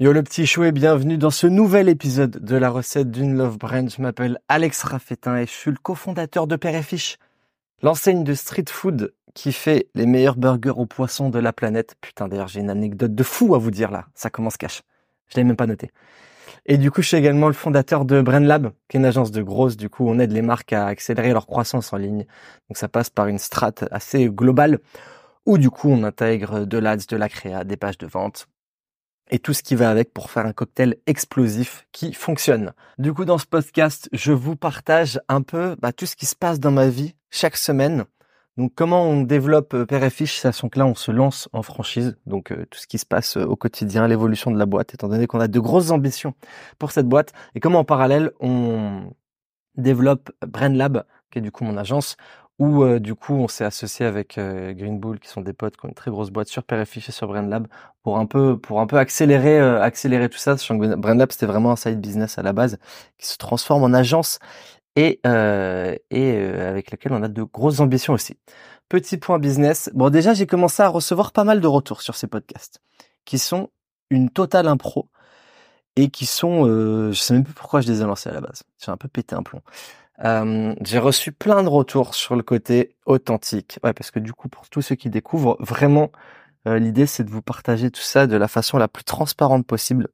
Yo le petit chou et bienvenue dans ce nouvel épisode de la recette d'une Love Brand. Je m'appelle Alex Raffetin et je suis le cofondateur de Père et l'enseigne de street food qui fait les meilleurs burgers aux poissons de la planète. Putain d'ailleurs j'ai une anecdote de fou à vous dire là, ça commence cash. Je l'ai même pas noté. Et du coup je suis également le fondateur de Brand Lab, qui est une agence de grosses. Du coup on aide les marques à accélérer leur croissance en ligne. Donc ça passe par une strate assez globale où du coup on intègre de l'ADS, de la créa, des pages de vente, et tout ce qui va avec pour faire un cocktail explosif qui fonctionne. Du coup, dans ce podcast, je vous partage un peu bah, tout ce qui se passe dans ma vie chaque semaine. Donc, comment on développe euh, Père et Fiche, sachant que là, on se lance en franchise. Donc, euh, tout ce qui se passe euh, au quotidien, l'évolution de la boîte, étant donné qu'on a de grosses ambitions pour cette boîte. Et comment, en parallèle, on développe Brand Lab, qui est du coup mon agence, où euh, du coup on s'est associé avec euh, Green Bull qui sont des potes qui ont une très grosse boîte sur Perifish et sur BrandLab pour un peu pour un peu accélérer euh, accélérer tout ça. BrandLab c'était vraiment un side business à la base qui se transforme en agence et et avec lequel on a de grosses ambitions aussi. Petit point business. Bon déjà j'ai commencé à recevoir pas mal de retours sur ces podcasts qui sont une totale impro et qui sont je sais même plus pourquoi je les ai lancés à la base. J'ai un peu pété un plomb. Euh, j'ai reçu plein de retours sur le côté authentique. Ouais, parce que du coup, pour tous ceux qui découvrent, vraiment, euh, l'idée c'est de vous partager tout ça de la façon la plus transparente possible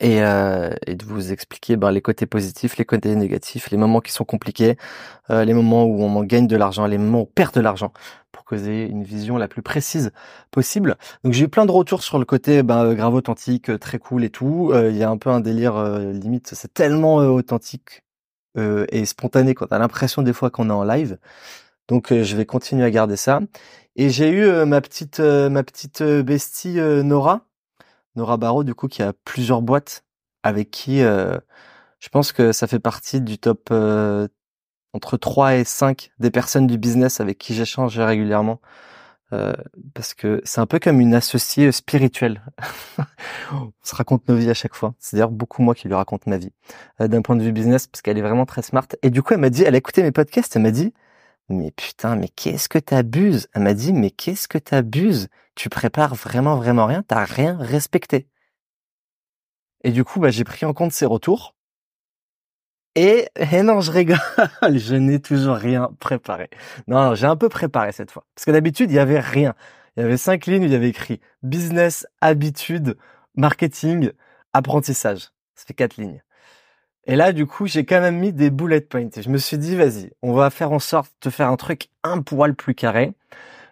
et, euh, et de vous expliquer ben, les côtés positifs, les côtés négatifs, les moments qui sont compliqués, euh, les moments où on gagne de l'argent, les moments où on perd de l'argent, pour que vous ayez une vision la plus précise possible. Donc j'ai eu plein de retours sur le côté ben, grave authentique, très cool et tout. Il y a un peu un délire limite, c'est tellement authentique euh, et spontané quand t'as l'impression des fois qu'on est en live. Donc euh, je vais continuer à garder ça. Et j'ai eu euh, ma petite ma petite bestie Nora, Nora Barreau du coup qui a plusieurs boîtes avec qui je pense que ça fait partie du top entre 3 et 5 des personnes du business avec qui j'échange régulièrement. Euh, parce que c'est un peu comme une associée spirituelle. on se raconte nos vies à chaque fois. C'est d'ailleurs beaucoup moi qui lui raconte ma vie euh, d'un point de vue business parce qu'elle est vraiment très smart. Et du coup, elle m'a dit, elle a écouté mes podcasts, elle m'a dit, mais putain, mais qu'est-ce que t'abuses? Elle m'a dit, mais qu'est-ce que t'abuses? Tu prépares vraiment vraiment rien, t'as rien respecté. Et du coup, bah, j'ai pris en compte ses retours et, et non, je rigole, je n'ai toujours rien préparé. Non, j'ai un peu préparé cette fois. Parce que d'habitude, il y avait rien. Il y avait cinq lignes où il y avait écrit business, habitude, marketing, apprentissage. Ça fait quatre lignes. Et là, du coup, j'ai quand même mis des bullet points. Et je me suis dit, vas-y, on va faire en sorte de faire un truc un poil plus carré.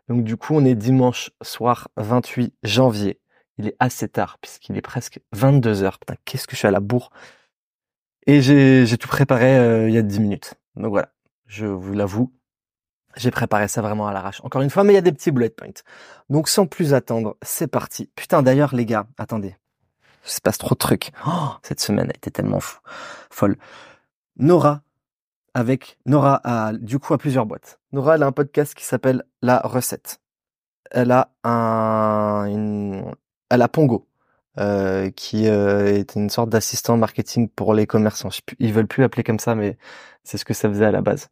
Donc, du coup, on est dimanche soir 28 janvier. Il est assez tard, puisqu'il est presque 22 heures. Putain, qu'est-ce que je suis à la bourre. Et j'ai tout préparé euh, il y a 10 minutes. Donc voilà, je vous l'avoue, j'ai préparé ça vraiment à l'arrache. Encore une fois, mais il y a des petits bullet points. Donc sans plus attendre, c'est parti. Putain, d'ailleurs les gars, attendez. Il se passe trop de trucs. Oh, cette semaine a été tellement fou, folle. Nora, avec Nora a du coup à plusieurs boîtes. Nora elle a un podcast qui s'appelle La Recette. Elle a un, une, elle a Pongo. Euh, qui euh, est une sorte d'assistant marketing pour les commerçants. Ils veulent plus l'appeler comme ça, mais c'est ce que ça faisait à la base.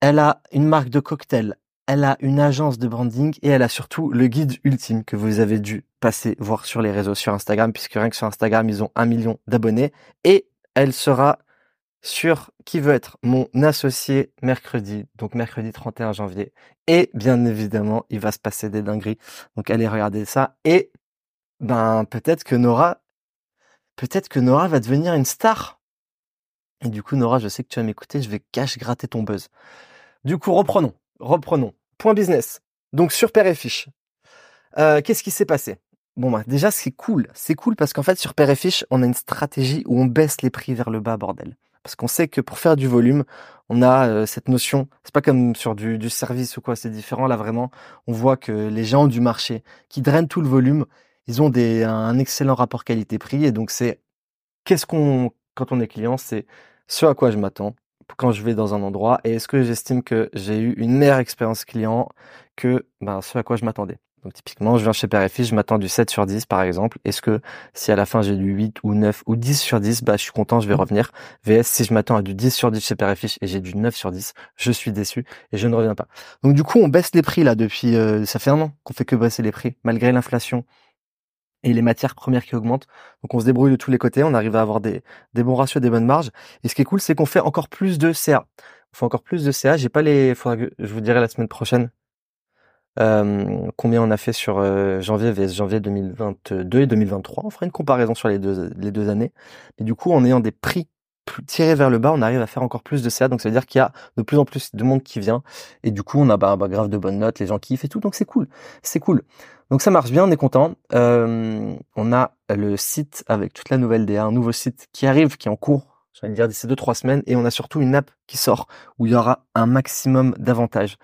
Elle a une marque de cocktail, elle a une agence de branding et elle a surtout le guide ultime que vous avez dû passer voir sur les réseaux sur Instagram, puisque rien que sur Instagram, ils ont un million d'abonnés. Et elle sera sur qui veut être mon associé mercredi, donc mercredi 31 janvier. Et bien évidemment, il va se passer des dingueries. Donc allez regarder ça. Et ben peut-être que Nora, peut-être que Nora va devenir une star. Et du coup, Nora, je sais que tu vas m'écouter, je vais cache gratter ton buzz. Du coup, reprenons, reprenons. Point business. Donc sur Père et Fiche, euh, qu'est-ce qui s'est passé? Bon bah déjà c'est cool, c'est cool parce qu'en fait sur Père et Fiche, on a une stratégie où on baisse les prix vers le bas, bordel. Parce qu'on sait que pour faire du volume, on a euh, cette notion. C'est pas comme sur du, du service ou quoi, c'est différent. Là vraiment, on voit que les gens du marché qui drainent tout le volume, ils ont des, un excellent rapport qualité-prix et donc c'est qu'est-ce qu'on quand on est client, c'est ce à quoi je m'attends quand je vais dans un endroit et est-ce que j'estime que j'ai eu une meilleure expérience client que ben, ce à quoi je m'attendais. Donc typiquement, je viens chez Père je m'attends du 7 sur 10 par exemple. Est-ce que si à la fin j'ai du 8 ou 9 ou 10 sur 10, bah je suis content, je vais revenir. VS, si je m'attends à du 10 sur 10 chez Père et j'ai du 9 sur 10, je suis déçu et je ne reviens pas. Donc du coup, on baisse les prix là depuis, euh, ça fait un an qu'on fait que baisser les prix malgré l'inflation, et les matières premières qui augmentent. Donc on se débrouille de tous les côtés, on arrive à avoir des, des bons ratios, des bonnes marges. Et ce qui est cool, c'est qu'on fait encore plus de CA. On fait encore plus de CA. J'ai pas les, je vous dirai la semaine prochaine euh, combien on a fait sur euh, janvier vs janvier 2022 et 2023. On fera une comparaison sur les deux les deux années. Et du coup, en ayant des prix tirés vers le bas, on arrive à faire encore plus de CA. Donc ça veut dire qu'il y a de plus en plus de monde qui vient. Et du coup, on a bah, bah grave de bonnes notes, les gens kiffent et tout. Donc c'est cool, c'est cool. Donc ça marche bien, on est content. Euh, on a le site avec toute la nouvelle DA, un nouveau site qui arrive, qui est en cours, je vais dire d'ici deux trois semaines, et on a surtout une app qui sort où il y aura un maximum d'avantages,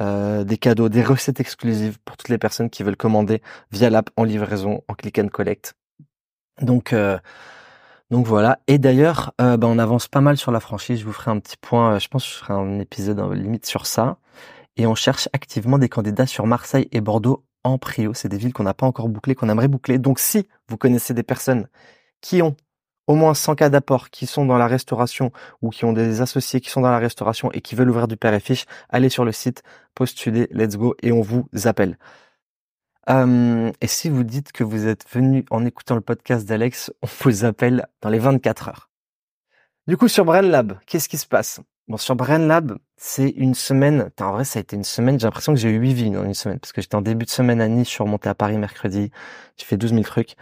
euh, des cadeaux, des recettes exclusives pour toutes les personnes qui veulent commander via l'app en livraison, en click and collect. Donc euh, donc voilà. Et d'ailleurs, euh, bah, on avance pas mal sur la franchise. Je vous ferai un petit point. je pense que je ferai un épisode limite sur ça. Et on cherche activement des candidats sur Marseille et Bordeaux en prio. C'est des villes qu'on n'a pas encore bouclées, qu'on aimerait boucler. Donc si vous connaissez des personnes qui ont au moins 100 cas d'apport, qui sont dans la restauration ou qui ont des associés qui sont dans la restauration et qui veulent ouvrir du père et fiche, allez sur le site, postulez, let's go et on vous appelle. Euh, et si vous dites que vous êtes venu en écoutant le podcast d'Alex, on vous appelle dans les 24 heures. Du coup, sur Brain Lab, qu'est-ce qui se passe? Bon, sur Brain Lab, c'est une semaine. En vrai, ça a été une semaine. J'ai l'impression que j'ai eu huit vies dans une semaine parce que j'étais en début de semaine à Nice, je suis remonté à Paris mercredi. J'ai fait 12 000 trucs.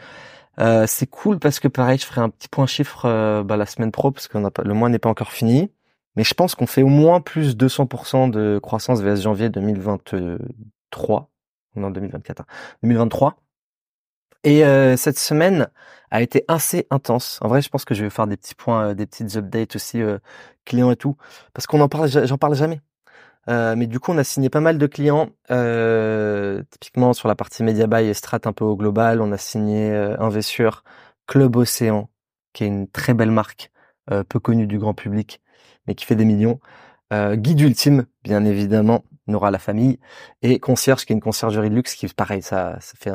Euh, c'est cool parce que pareil, je ferai un petit point chiffre euh, bah, la semaine pro parce que le mois n'est pas encore fini. Mais je pense qu'on fait au moins plus de 200% de croissance VS janvier 2023. Non, 2024. 2023. Et euh, cette semaine a été assez intense. En vrai, je pense que je vais faire des petits points, euh, des petites updates aussi euh, clients et tout, parce qu'on en parle, j'en parle jamais. mais du coup, on a signé pas mal de clients, typiquement sur la partie Media Buy et Strat un peu au global. On a signé Investure, Club Océan, qui est une très belle marque, peu connue du grand public, mais qui fait des millions. Guide Ultime, bien évidemment, Nora la famille et concierge qui est une conciergerie de luxe qui pareil ça ça fait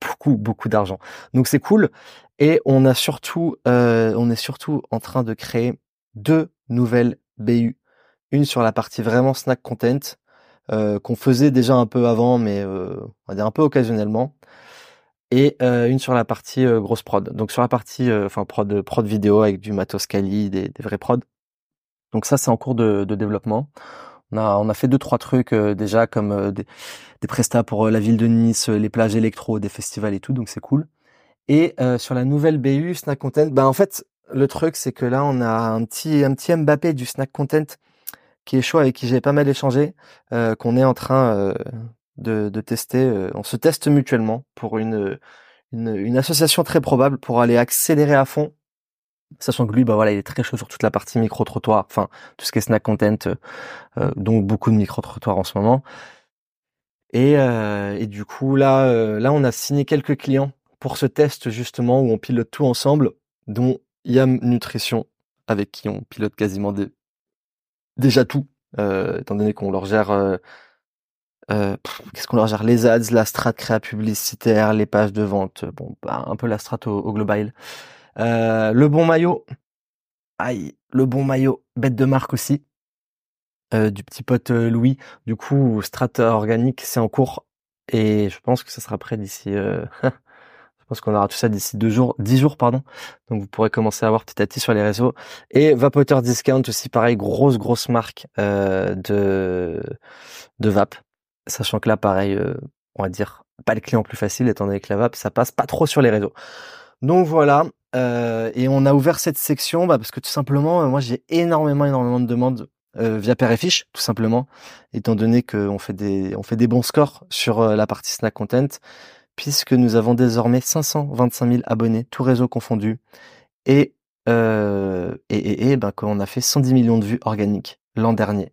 beaucoup beaucoup d'argent. Donc c'est cool. Et on a surtout euh, on est surtout en train de créer deux nouvelles BU une sur la partie vraiment snack content euh, qu'on faisait déjà un peu avant mais euh, on va dire un peu occasionnellement. Et euh, une sur la partie grosse prod. Donc sur la partie enfin prod prod vidéo avec du matos quali des, vrais prod donc ça c'est en cours de développement on a, fait deux trois trucs euh, déjà comme euh, des, des prestats pour euh, la ville de Nice, les plages électro, des festivals et tout, donc c'est cool. Et sur la nouvelle BU Snack Content, bah en fait le truc c'est que là on a un petit un petit Mbappé du Snack Content qui est chaud avec qui j'ai pas mal échangé, qu'on est en train de, tester. on se teste mutuellement pour une, une association très probable pour aller accélérer à fond Sachant que lui, bah voilà, il est très chaud sur toute la partie micro-trottoir, enfin tout ce qui est snack content, euh, euh, donc beaucoup de micro-trottoirs en ce moment. Et, euh, et du coup, là, là, on a signé quelques clients pour ce test justement où on pilote tout ensemble, dont Yam Nutrition, avec qui on pilote quasiment déjà tout, étant donné qu'on leur gère qu'est-ce qu'on leur gère? Les ads, la strat créa publicitaire, les pages de vente, bon, bah, un peu la strat au global. Euh, le bon maillot. Aïe, le bon maillot. Bête de marque aussi. Euh, du petit pote euh, Louis. Du coup, Strata organique, c'est en cours. Et je pense que ça sera prêt d'ici... je pense qu'on aura tout ça d'ici deux jours, dix jours, pardon. Donc vous pourrez commencer à voir petit à petit sur les réseaux. Et Vapoteur Discount aussi, pareil, grosse, grosse marque de, de Vap. Sachant que là, pareil, on va dire, pas le client plus facile, étant donné que la Vap, ça passe pas trop sur les réseaux. Donc voilà, euh, et on a ouvert cette section bah, parce que tout simplement, euh, moi j'ai énormément, énormément de demandes euh, via Père et Fiche, tout simplement, étant donné qu'on fait des, on fait des bons scores sur la partie snack content, puisque nous avons désormais 525 000 abonnés, tout réseau confondu, et et, et, et ben, qu'on a fait 110 millions de vues organiques l'an dernier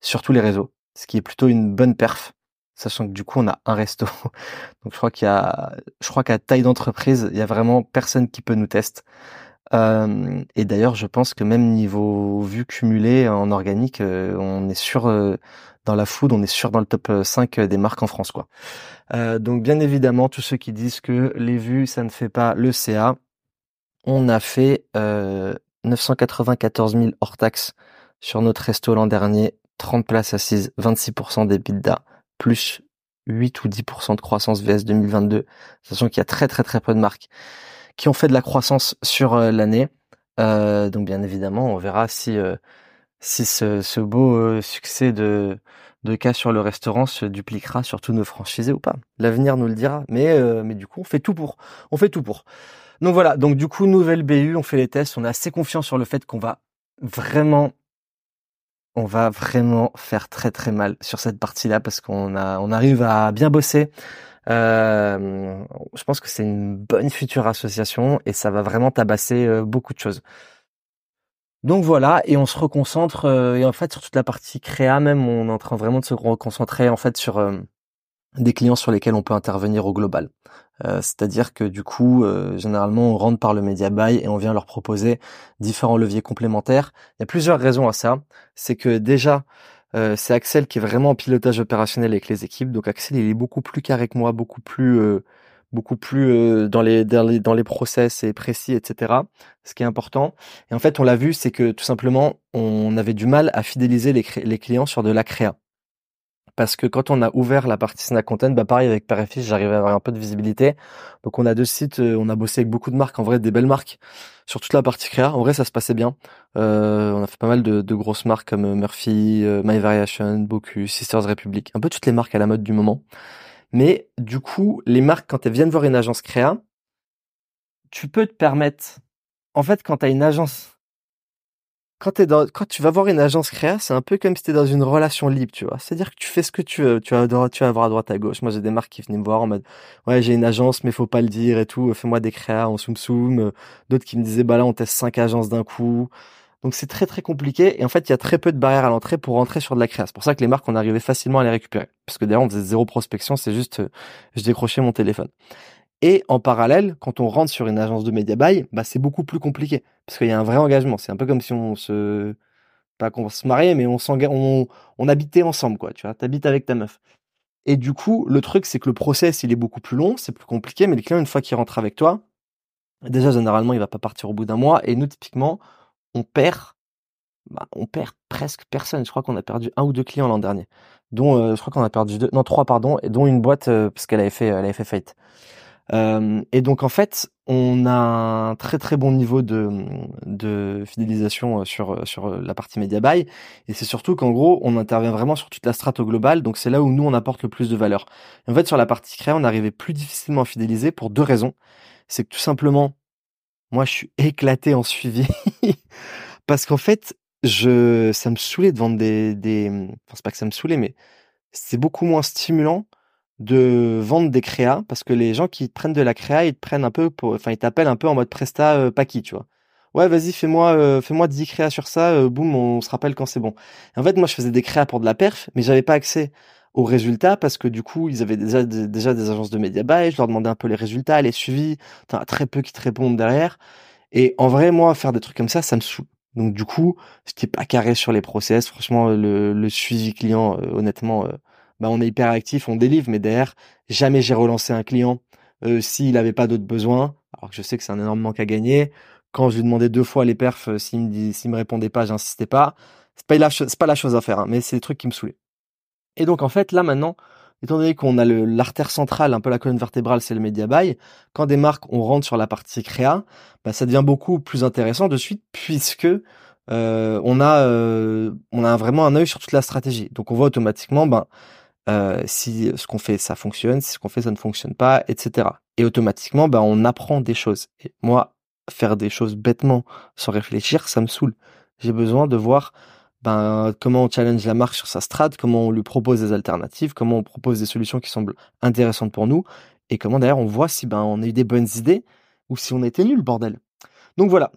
sur tous les réseaux, ce qui est plutôt une bonne perf sachant que du coup on a un resto. Donc je crois qu'il y a, je crois qu'à taille d'entreprise, il y a vraiment personne qui peut nous tester. Euh, et d'ailleurs, je pense que même niveau vue cumulée en organique, euh, on est sûr euh, dans la food, on est sûr dans le top 5 des marques en France, quoi. donc bien évidemment, tous ceux qui disent que les vues ça ne fait pas le CA, on a fait 994 000 hors taxes sur notre resto l'an dernier, 30 places assises, 26% des bidas plus 8 ou 10% de croissance VS 2022, sachant qu'il y a très très très peu de marques qui ont fait de la croissance sur l'année. donc bien évidemment, on verra si si ce, ce beau succès de de cas sur le restaurant se dupliquera sur tous nos franchisés ou pas. L'avenir nous le dira, mais mais du coup, on fait tout pour. On fait tout pour. Donc voilà, donc du coup, nouvelle BU, on fait les tests, on est assez confiant sur le fait qu'on va vraiment on va vraiment faire très très mal sur cette partie-là parce qu'on a on arrive à bien bosser. Euh, je pense que c'est une bonne future association et ça va vraiment tabasser euh, beaucoup de choses. Donc voilà, et on se reconcentre euh, et en fait sur toute la partie créa même, on est en train vraiment de se reconcentrer en fait sur des clients sur lesquels on peut intervenir au global. Euh, c'est-à-dire que du coup, euh, généralement, on rentre par le media buy et on vient leur proposer différents leviers complémentaires. Il y a plusieurs raisons à ça. C'est que déjà, euh, c'est Axel qui est vraiment en pilotage opérationnel avec les équipes. Donc Axel, il est beaucoup plus carré que moi, beaucoup plus, beaucoup plus dans les, dans les dans les process et précis, etc. Ce qui est important. Et en fait, on l'a vu, c'est que tout simplement, on avait du mal à fidéliser les, les clients sur de la créa parce que quand on a ouvert la partie snack content, bah pareil avec Père j'arrivais à avoir un peu de visibilité. Donc on a deux sites, euh, on a bossé avec beaucoup de marques, en vrai des belles marques sur toute la partie créa. En vrai ça se passait bien. Euh, on a fait pas mal de, grosses marques comme euh, Murphy, My Variation, Bocuse, Sisters Republic, un peu toutes les marques à la mode du moment. Mais du coup, les marques quand elles viennent voir une agence créa, tu peux te permettre. En fait, quand tu as une agence quand, tu vas voir une agence créa, c'est un peu comme si tu dans une relation libre, tu vois. C'est-à-dire que tu fais ce que tu veux, tu vas, tu vas à droite, à gauche. Moi, j'ai des marques qui venaient me voir en mode, ouais, j'ai une agence, mais faut pas le dire et tout, fais-moi des créas en soum soum. D'autres qui me disaient, bah là, on teste cinq agences d'un coup. Donc c'est très très compliqué et en fait il y a très peu de barrières à l'entrée pour rentrer sur de la créa. C'est pour ça que les marques on arrivait facilement à les récupérer. Parce que d'ailleurs on faisait zéro prospection, c'est juste je décrochais mon téléphone. Et en parallèle, quand on rentre sur une agence de média buy, bah c'est beaucoup plus compliqué parce qu'il y a un vrai engagement. C'est un peu comme si on se pas qu'on se mariait, mais on on, habitait ensemble quoi. Tu vois, t'habites avec ta meuf. Et du coup, le truc c'est que le process il est beaucoup plus long, c'est plus compliqué, mais le client une fois qu'il rentre avec toi, déjà généralement il va pas partir au bout d'un mois. Et nous typiquement, on perd, bah, on perd presque personne. Je crois qu'on a perdu un ou deux clients l'an dernier, dont euh, je crois qu'on a perdu deux, non trois pardon, et dont une boîte euh, parce qu'elle avait fait, elle avait fait faillite. Euh, et donc en fait, on a un très très bon niveau de, de fidélisation euh, sur euh, sur la partie media buy. Et c'est surtout qu'en gros, on intervient vraiment sur toute la strate au global. Donc c'est là où nous on apporte le plus de valeur. en fait, sur la partie créa, on arrivait plus difficilement à fidéliser pour deux raisons. C'est que tout simplement, moi, je suis éclaté en suivi parce qu'en fait, je ça me saoulait de vendre des des. Enfin, c'est pas que ça me saoulait, mais c'est beaucoup moins stimulant de vendre des créas parce que les gens qui prennent de la créa, ils te prennent un peu pour, enfin, ils t'appellent un peu en mode presta euh, Paki, tu vois. Ouais, vas-y, fais-moi, euh, fais-moi 10 créas sur ça, euh, boum, on se rappelle quand c'est bon. en fait, moi, je faisais des créas pour de la perf, mais j'avais pas accès aux résultats parce que du coup, ils avaient déjà, déjà des agences de média buy, je leur demandais un peu les résultats, les suivis, t'en très peu qui te répondent derrière. Et en vrai, moi, faire des trucs comme ça, ça me saoule. Donc du coup, j'étais pas carré sur les process. Franchement, le, le suivi client, honnêtement, bah, on est hyper actif, on délivre, mais derrière, jamais j'ai relancé un client euh, s'il n'avait pas d'autres besoins. Alors que je sais que c'est un énorme manque à gagner. Quand je lui demandais deux fois les perfs, euh, s'il me, me répondait pas, j'insistais pas. C'est pas la, pas la chose à faire, hein, mais c'est des trucs qui me saoulaient. Et donc en fait, là maintenant, étant donné qu'on a l'artère centrale, un peu la colonne vertébrale, c'est le media buy, quand des marques, on rentre sur la partie créa, bah, ça devient beaucoup plus intéressant de suite puisque euh, on a euh, on a vraiment un œil sur toute la stratégie. Donc on voit automatiquement, ben euh, si ce qu'on fait ça fonctionne, si ce qu'on fait ça ne fonctionne pas, etc. Et automatiquement, ben, on apprend des choses. Et moi, faire des choses bêtement, sans réfléchir, ça me saoule. J'ai besoin de voir ben, comment on challenge la marque sur sa strate, comment on lui propose des alternatives, comment on propose des solutions qui semblent intéressantes pour nous, et comment d'ailleurs on voit si ben, on a eu des bonnes idées ou si on était nul, bordel. Donc voilà,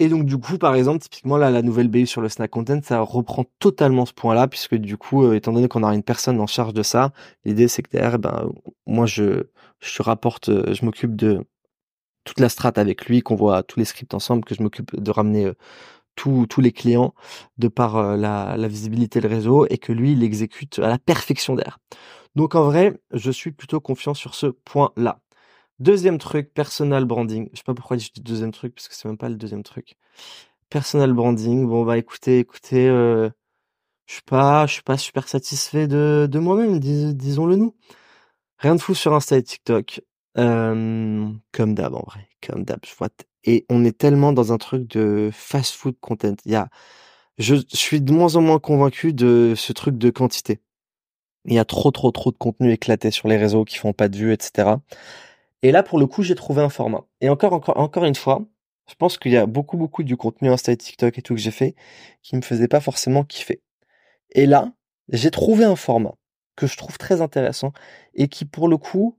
et donc du coup, par exemple, typiquement là, la nouvelle BU sur le snack content, ça reprend totalement ce point-là, puisque du coup, euh, étant donné qu'on aura une personne en charge de ça, l'idée c'est que derrière, ben moi je je rapporte, euh, je m'occupe de toute la strate avec lui, qu'on voit tous les scripts ensemble, que je m'occupe de ramener euh, tous tous les clients de par la, visibilité le réseau, et que lui il exécute à la perfection derrière. Donc en vrai, je suis plutôt confiant sur ce point-là. Deuxième truc, personal branding. Je sais pas pourquoi je dis deuxième truc, parce que c'est même pas le deuxième truc. Personal branding. Bon, bah, écoutez, écoutez, euh, je suis pas, je suis pas super satisfait de, de moi-même, disons-le nous. Rien de fou sur Insta et TikTok. Comme d'hab, en vrai. Comme d'hab, je vois. Et on est tellement dans un truc de fast-food content. Il y a, je suis de moins en moins convaincu de ce truc de quantité. Il y a trop, trop, trop de contenu éclaté sur les réseaux qui font pas de vues, etc. Et là, pour le coup, j'ai trouvé un format. Et encore, encore, encore une fois, je pense qu'il y a beaucoup, beaucoup du contenu Insta et TikTok et tout que j'ai fait qui me faisait pas forcément kiffer. Et là, j'ai trouvé un format que je trouve très intéressant et qui, pour le coup,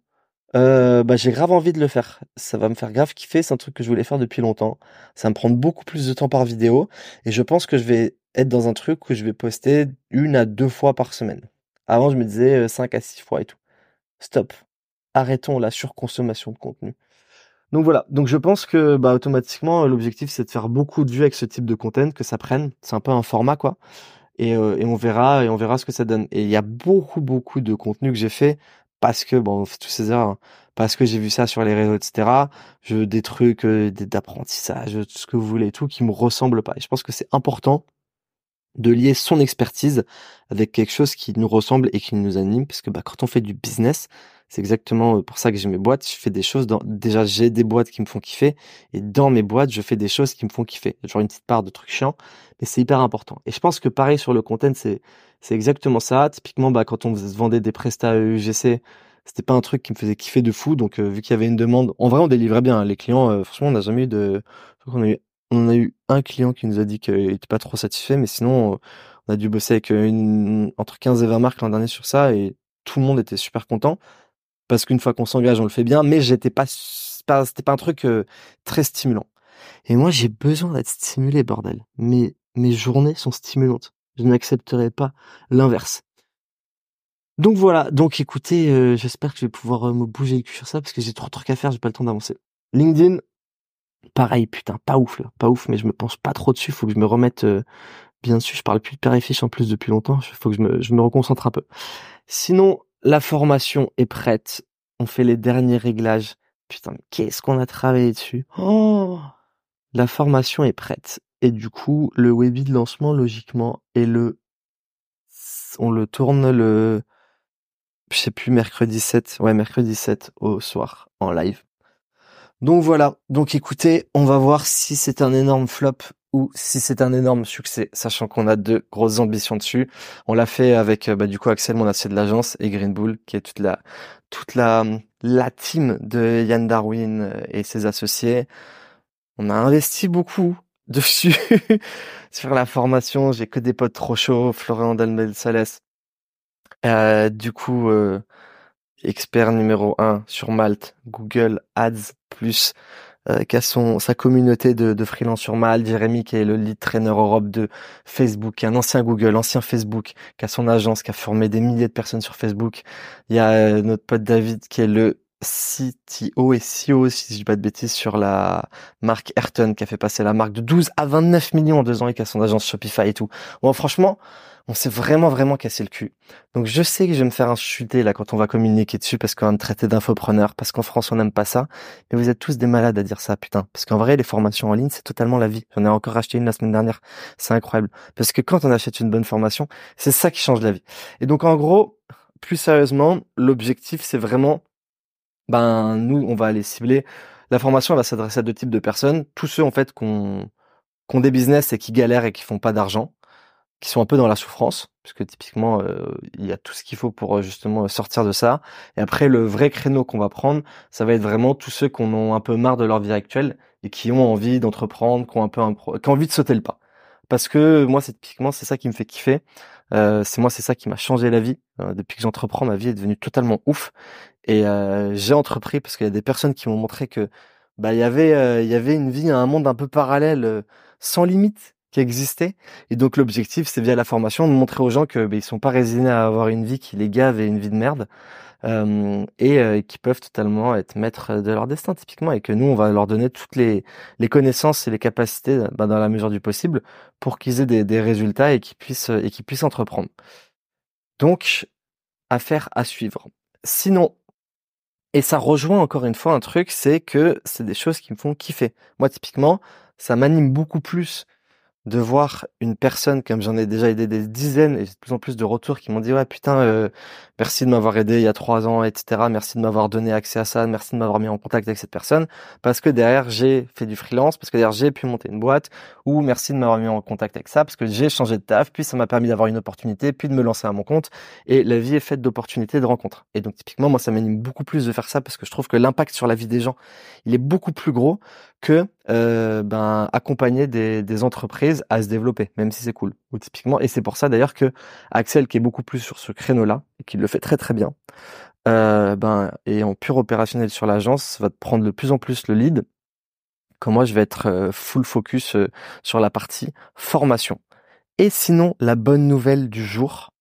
euh, bah, j'ai grave envie de le faire. Ça va me faire grave kiffer. C'est un truc que je voulais faire depuis longtemps. Ça va me prendre beaucoup plus de temps par vidéo et je pense que je vais être dans un truc où je vais poster une à deux fois par semaine. Avant, je me disais 5 euh, à 6 fois et tout. Stop. Arrêtons la surconsommation de contenu. Donc voilà. Donc je pense que bah, automatiquement, l'objectif, c'est de faire beaucoup de vues avec ce type de content, que ça prenne. C'est un peu un format, quoi. Et, euh, et on verra et on verra ce que ça donne. Et il y a beaucoup, beaucoup de contenu que j'ai fait parce que bon, on fait tous ces erreurs. Hein. parce que j'ai vu ça sur les réseaux, etc. Je des trucs euh, d'apprentissage, tout ce que vous voulez, tout qui me ressemble pas. Et je pense que c'est important de lier son expertise avec quelque chose qui nous ressemble et qui nous anime parce que bah, quand on fait du business c'est exactement euh, pour ça que j'ai mes boîtes. Je fais des choses dans déjà j'ai des boîtes qui me font kiffer et dans mes boîtes je fais des choses qui me font kiffer. Genre une petite part de trucs chiants mais c'est hyper important. Et je pense que pareil sur le content c'est c'est exactement ça. Typiquement bah quand on vendait des prestats à UGC c'était pas un truc qui me faisait kiffer de fou. Donc euh, vu qu'il y avait une demande en vrai on délivrait bien hein. les clients euh, franchement on n'a jamais eu de on a eu on a eu un client qui nous a dit qu'il était pas trop satisfait, mais sinon, on a dû bosser avec une, entre 15 et 20 marques l'an dernier sur ça et tout le monde était super content parce qu'une fois qu'on s'engage, on le fait bien, mais j'étais pas, c'était pas un truc euh, très stimulant. Et moi, j'ai besoin d'être stimulé, bordel. Mais mes journées sont stimulantes. Je n'accepterai pas l'inverse. Donc voilà. Donc écoutez, euh, j'espère que je vais pouvoir euh, me bouger le cul sur ça parce que j'ai trop de trucs à faire, j'ai pas le temps d'avancer. LinkedIn, pareil, putain, pas ouf, là, pas ouf, mais je me pense pas trop dessus. Faut que je me remette bien dessus. Je parle plus de père en plus depuis longtemps. Faut que je me, je me reconcentre un peu. Sinon, la formation est prête. On fait les derniers réglages. Putain, qu'est-ce qu'on a travaillé dessus? Oh La formation est prête. Et du coup, le webi de lancement, logiquement, est le... On le tourne le... Je sais plus, mercredi 7. Ouais, mercredi 7 au soir, en live. Donc voilà. Donc écoutez, on va voir si c'est un énorme flop ou si c'est un énorme succès, sachant qu'on a de grosses ambitions dessus. On l'a fait avec euh, bah, du coup Axel, mon associé de l'agence, et Green Bull, qui est toute la toute la la team de Yann Darwin euh, et ses associés. On a investi beaucoup dessus sur la formation. J'ai que des potes trop chauds, Florian Dalmel Sales. Euh, du coup, euh, expert numéro un sur Malte, Google Ads plus euh, qui a son sa communauté de, de freelance sur Malte, Jérémy qui est le lead trainer Europe de Facebook, qui est un ancien Google, ancien Facebook, qui a son agence, qui a formé des milliers de personnes sur Facebook. Il y a euh, notre pote David qui est le CTO et CEO, si je dis pas de bêtises, sur la marque Ayrton, qui a fait passer la marque de 12 à 29 millions en deux ans et qui a son agence Shopify et tout. Bon, franchement, on s'est vraiment vraiment cassé le cul. Donc je sais que je vais me faire insulter là quand on va communiquer dessus parce qu'on va me traiter d'infopreneur, parce qu'en France on n'aime pas ça. Mais vous êtes tous des malades à dire ça, putain. Parce qu'en vrai les formations en ligne c'est totalement la vie. J'en ai encore acheté une la semaine dernière. C'est incroyable. Parce que quand on achète une bonne formation, c'est ça qui change la vie. Et donc en gros, plus sérieusement, l'objectif c'est vraiment, ben nous on va aller cibler. La formation elle va s'adresser à deux types de personnes. Tous ceux en fait qu'on qui des business et qui galèrent et qui font pas d'argent sont un peu dans la souffrance, puisque typiquement euh, il y a tout ce qu'il faut pour euh, justement sortir de ça. Et après le vrai créneau qu'on va prendre, ça va être vraiment tous ceux qui ont un peu marre de leur vie actuelle et qui ont envie d'entreprendre, qui ont un peu un qui ont envie de sauter le pas. Parce que moi c'est typiquement c'est ça qui me fait kiffer. Euh, c'est moi c'est ça qui m'a changé la vie. depuis que j'entreprends, ma vie est devenue totalement ouf. Et j'ai entrepris parce qu'il y a des personnes qui m'ont montré que bah il y avait il y avait une vie, un monde un peu parallèle, sans limite existait. Et donc l'objectif, c'est via la formation de montrer aux gens que ben, ils sont pas résignés à avoir une vie qui les gave et une vie de merde, euh, et euh, qui peuvent totalement être maîtres de leur destin typiquement, et que nous, on va leur donner toutes les, connaissances et les capacités ben, dans la mesure du possible pour qu'ils aient des, des résultats et qu'ils puissent et qu'ils puissent entreprendre. Donc, affaire à suivre. Sinon, et ça rejoint encore une fois un truc, c'est que c'est des choses qui me font kiffer. Moi, typiquement, ça m'anime beaucoup plus de voir une personne, comme j'en ai déjà aidé des dizaines et de plus en plus de retours qui m'ont dit ouais putain euh, merci de m'avoir aidé il y a trois ans etc merci de m'avoir donné accès à ça. Merci de m'avoir mis en contact avec cette personne. Parce que derrière j'ai fait du freelance. Parce que derrière j'ai pu monter une boîte. Ou merci de m'avoir mis en contact avec ça. Parce que j'ai changé de taf. Puis ça m'a permis d'avoir une opportunité. Puis de me lancer à mon compte. Et la vie est faite d'opportunités de rencontres. Et donc typiquement moi ça m'anime beaucoup plus de faire ça. Parce que je trouve que l'impact sur la vie des gens il est beaucoup plus gros que euh, ben accompagner des, des entreprises à se développer, même si c'est cool. Ou typiquement, et c'est pour ça d'ailleurs que Axel, qui est beaucoup plus sur ce créneau-là et qui le fait très très bien, euh, ben et en pur opérationnel sur l'agence, va prendre de plus en plus le lead. Quand moi, je vais être euh, full focus euh, sur la partie formation. Et sinon, la bonne nouvelle du jour.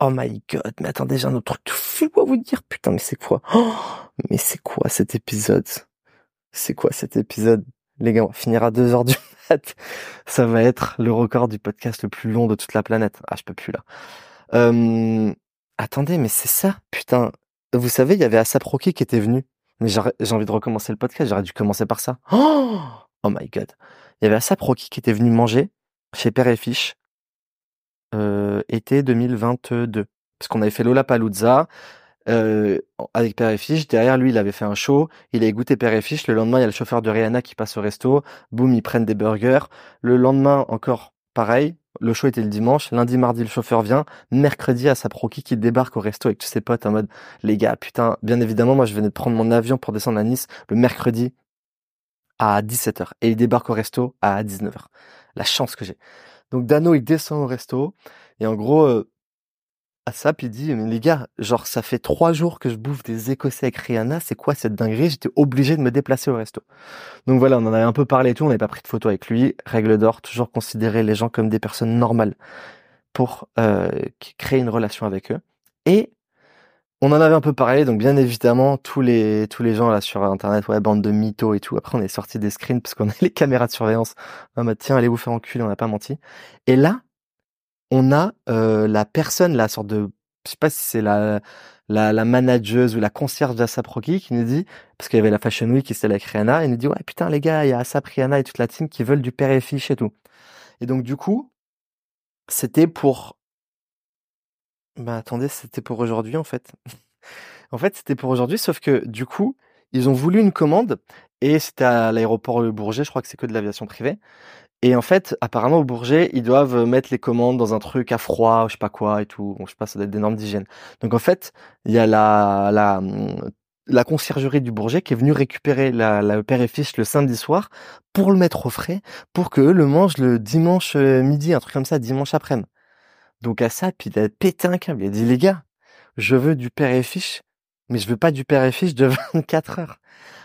Oh my god, mais attendez, j'ai un autre truc fou à vous dire. Putain, mais c'est quoi? Oh, Mais c'est quoi cet épisode? C'est quoi cet épisode? Les gars, on finira deux heures du ça va être le record du podcast le plus long de toute la planète. Ah, je peux plus là. Euh, attendez, mais c'est ça, putain. Vous savez, il y avait Asap Rocky qui était venu. Mais j'ai envie de recommencer le podcast, j'aurais dû commencer par ça. Oh, oh my god. Il y avait Asap Rocky qui était venu manger chez Père et Fiche euh, été 2022. Parce qu'on avait fait Lola Paluzza, euh, avec Père et. Derrière lui, il avait fait un show. Il a goûté Père et Fiche. Le lendemain, il y a le chauffeur de Rihanna qui passe au resto. Boum, ils prennent des burgers. Le lendemain, encore pareil. Le show était le dimanche. Lundi, mardi, le chauffeur vient. Mercredi, à sa proqui qui débarque au resto avec tous ses potes en mode, les gars, putain, bien évidemment, moi, je venais de prendre mon avion pour descendre à Nice le mercredi à 17h. Et il débarque au resto à 19h. La chance que j'ai. Donc, Dano, il descend au resto. Et en gros, euh, ça, puis il dit, mais les gars, genre, ça fait trois jours que je bouffe des Écossais avec Rihanna, c'est quoi cette dinguerie? J'étais obligé de me déplacer au resto. Donc voilà, on en avait un peu parlé et tout, on n'avait pas pris de photo avec lui. Règle d'or, toujours considérer les gens comme des personnes normales pour euh, créer une relation avec eux. Et on en avait un peu parlé, donc bien évidemment, tous les tous les gens là sur internet, ouais, bande de mythos et tout. Après, on est sorti des screens parce qu'on a les caméras de surveillance. Mode, tiens, allez vous faire enculer, on n'a pas menti. Et là, on a la personne, la sorte de, je sais pas si c'est la, la, la manageuse ou la concierge d'Asap Rocky qui nous dit, parce qu'il y avait la Fashion Week qui c'était avec Rihanna, et nous dit, ouais, putain, les gars, il y a Asap, Rihanna et toute la team qui veulent du père et fiche et tout. Et donc, du coup, c'était pour, bah, attendez, c'était pour aujourd'hui, en fait. en fait, c'était pour aujourd'hui, sauf que, du coup, ils ont voulu une commande, et c'était à l'aéroport Le Bourget, je crois que c'est que de l'aviation privée. Et en fait, apparemment au Bourget, ils doivent mettre les commandes dans un truc à froid, je sais pas quoi et tout. Bon, je sais pas, ça doit être des normes d'hygiène. Donc en fait, il y a la, la, la conciergerie du Bourget qui est venue récupérer la, la père et fiche le samedi soir pour le mettre au frais, pour que eux le mangent le dimanche euh, midi, un truc comme ça, dimanche après-midi. Donc à ça, puis il a pété un câble. Il a dit, les gars, je veux du père et fiche, mais je veux pas du père et fiche de 24 heures.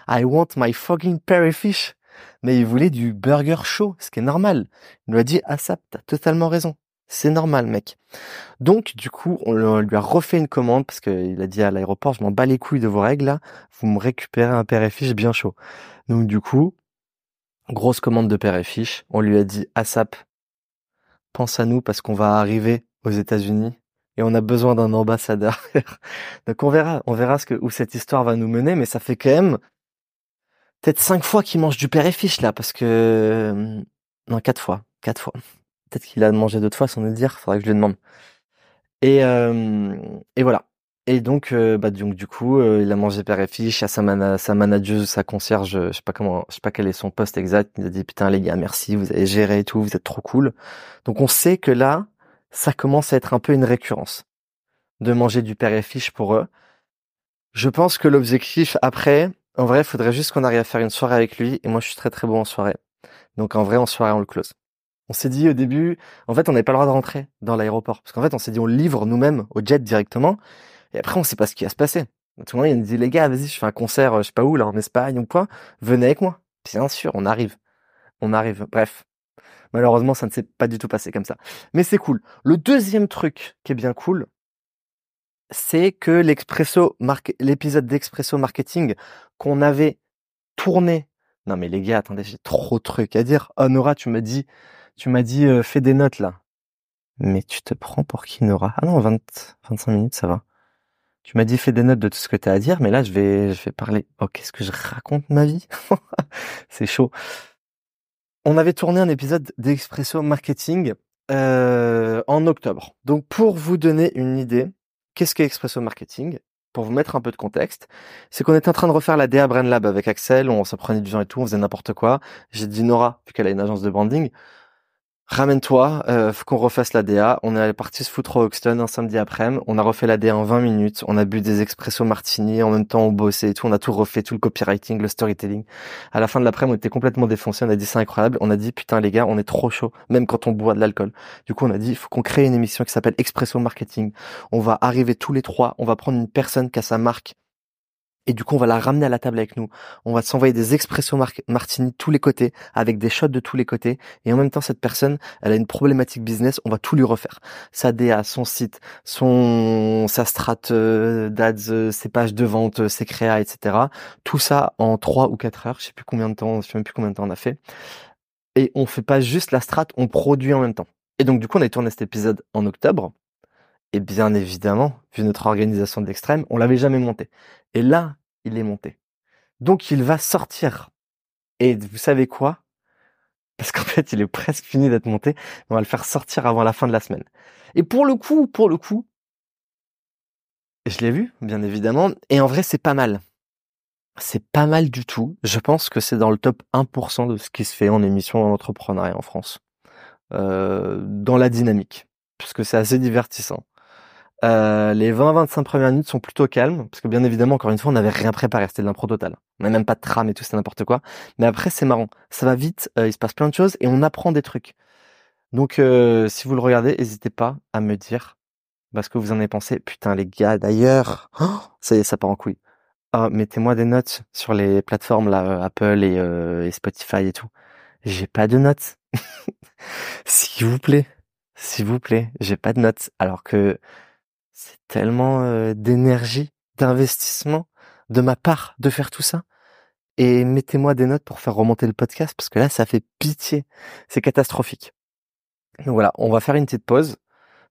I want my fucking père et fiche mais il voulait du burger chaud, ce qui est normal. Il lui a dit, ah ça, t'as totalement raison. C'est normal, mec. Donc, du coup, on lui a refait une commande parce qu'il a dit à l'aéroport, je m'en bats les couilles de vos règles là. Vous me récupérez un père et fiche bien chaud. Donc, du coup, grosse commande de père et fiche. On lui a dit, ASAP, pense à nous parce qu'on va arriver aux États-Unis et on a besoin d'un ambassadeur. Donc, on verra, on verra ce où cette histoire va nous mener, mais ça fait quand même peut-être cinq fois qu'il mange du père et fiche là, parce que euh, non quatre fois, quatre fois. Peut-être qu'il a mangé d'autres fois sans nous dire. Faudrait que je lui demande. Et euh, et voilà. Et donc, euh, bah donc du coup, il a mangé père et fiche à sa, mana, sa manageuse, sa concierge, je sais pas comment, je sais pas quel est son poste exact. Il a dit putain les gars, merci, vous avez géré et tout, vous êtes trop cool. Donc on sait que là, ça commence à être un peu une récurrence de manger du père et fiche pour eux. Je pense que l'objectif après, en vrai, il faudrait juste qu'on arrive à faire une soirée avec lui. Et moi, je suis très très bon en soirée. Donc en vrai, en soirée, on le close. On s'est dit au début, en fait, on n'avait pas le droit de rentrer dans l'aéroport. Parce qu'en fait, on s'est dit, on livre nous-mêmes au jet directement. Et après, on sait pas ce qui va se passer. Tout le monde, il nous dit, les gars, vas-y, je fais un concert, je sais pas où, là, en Espagne ou quoi. Venez avec moi. Bien sûr, on arrive. On arrive. Bref. Malheureusement, ça ne s'est pas du tout passé comme ça. Mais c'est cool. Le deuxième truc qui est bien cool, c'est que l'expresso l'épisode d'Expresso Marketing qu'on avait tourné. Non mais les gars, attendez, j'ai trop de trucs à dire. Oh Nora, tu m'as dit, tu m'as dit, euh, fais des notes là. Mais tu te prends pour qui Nora Ah non, 20, 25 minutes, ça va. Tu m'as dit fais des notes de tout ce que tu as à dire, mais là je vais, je vais parler. Oh, qu'est-ce que je raconte ma vie? C'est chaud. on avait tourné un épisode d'Expresso Marketing euh, en octobre. Donc pour vous donner une idée, qu'est-ce qu'est Expresso Marketing? Pour vous mettre un peu de contexte, c'est qu'on était en train de refaire la DA Brand Lab avec Axel, on s'en prenait du temps et tout, on faisait n'importe quoi. J'ai dit Nora, vu qu'elle a une agence de branding, Ramène-toi, euh, faut qu'on refasse la DA. On est parti se foutre au Hoxton un samedi après-midi. On a refait la DA en 20 minutes. On a bu des expresso martini. En même temps, on bossait et tout. On a tout refait, tout le copywriting, le storytelling. À la fin de l'après-midi, on était complètement défoncé. On a dit c'est incroyable. On a dit putain les gars, on est trop chaud, même quand on boit de l'alcool. Du coup, on a dit faut qu'on crée une émission qui s'appelle Expresso Marketing. On va arriver tous les trois. On va prendre une personne qui a sa marque et du coup, on va la ramener à la table avec nous. On va s'envoyer des expressos martini tous les côtés, avec des shots de tous les côtés. Et en même temps, cette personne, elle a une problématique business. On va tout lui refaire. Sa DA, son site, son, sa strat euh, d'ads, euh, ses pages de vente, euh, ses créas, etc. Tout ça en trois ou quatre heures. Je sais plus combien de temps, je sais même plus combien de temps on a fait. Et on fait pas juste la strat, on produit en même temps. Et donc, du coup, on a tourné cet épisode en octobre. Et bien évidemment, vu notre organisation d'extrême, on l'avait jamais monté. Et là, il est monté. Donc il va sortir. Et vous savez quoi? Parce qu'en fait, il est presque fini d'être monté. On va le faire sortir avant la fin de la semaine. Et pour le coup, pour le coup, je l'ai vu, bien évidemment. Et en vrai, c'est pas mal. C'est pas mal du tout. Je pense que c'est dans le top 1% de ce qui se fait en émission d'entrepreneuriat en France. Euh, dans la dynamique. Parce que c'est assez divertissant. Euh, les 20-25 premières minutes sont plutôt calmes, parce que bien évidemment, encore une fois, on n'avait rien préparé, c'était de l'impro total. On n'a même pas de trame et tout, c'était n'importe quoi. Mais après, c'est marrant, ça va vite, euh, il se passe plein de choses et on apprend des trucs. Donc, euh, si vous le regardez, n'hésitez pas à me dire bah, ce que vous en avez pensé. Putain, les gars, d'ailleurs, oh, ça y est, ça part en couille. Oh, mettez-moi des notes sur les plateformes là, Apple et, et Spotify et tout. J'ai pas de notes. S'il vous plaît, s'il vous plaît, j'ai pas de notes. Alors que c'est tellement euh, d'énergie, d'investissement de ma part de faire tout ça. Et mettez-moi des notes pour faire remonter le podcast parce que là, ça fait pitié. C'est catastrophique. Donc voilà, on va faire une petite pause.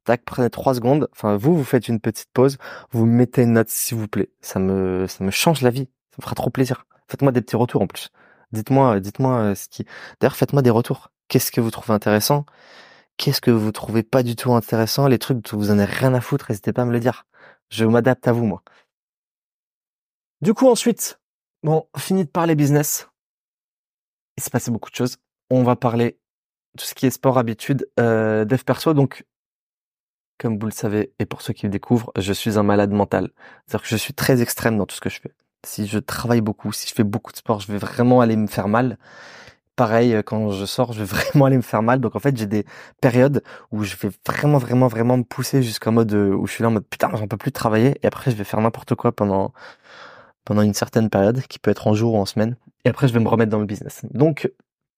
Tac, prenez trois secondes. Enfin, vous, vous faites une petite pause. Vous mettez une note, s'il vous plaît. Ça me, ça me change la vie. Ça me fera trop plaisir. Faites-moi des petits retours en plus. Dites-moi, dites-moi euh, ce qui. D'ailleurs, faites-moi des retours. Qu'est-ce que vous trouvez intéressant? Qu'est-ce que vous trouvez pas du tout intéressant Les trucs dont vous en avez rien à foutre, n'hésitez pas à me le dire. Je m'adapte à vous, moi. Du coup, ensuite, bon, fini de parler business. Il s'est passé beaucoup de choses. On va parler tout ce qui est sport, habitude, euh, dev perso. Donc, comme vous le savez, et pour ceux qui me découvrent, je suis un malade mental. C'est-à-dire que je suis très extrême dans tout ce que je fais. Si je travaille beaucoup, si je fais beaucoup de sport, je vais vraiment aller me faire mal pareil, euh, quand je sors, je vais vraiment aller me faire mal. Donc en fait, j'ai des périodes où je vais vraiment, vraiment, vraiment me pousser jusqu'en mode euh, où je suis là en mode putain, j'en peux plus travailler. Et après, je vais faire n'importe quoi pendant pendant une certaine période, qui peut être en jour ou en semaine. Et après, je vais me remettre dans le business. Donc,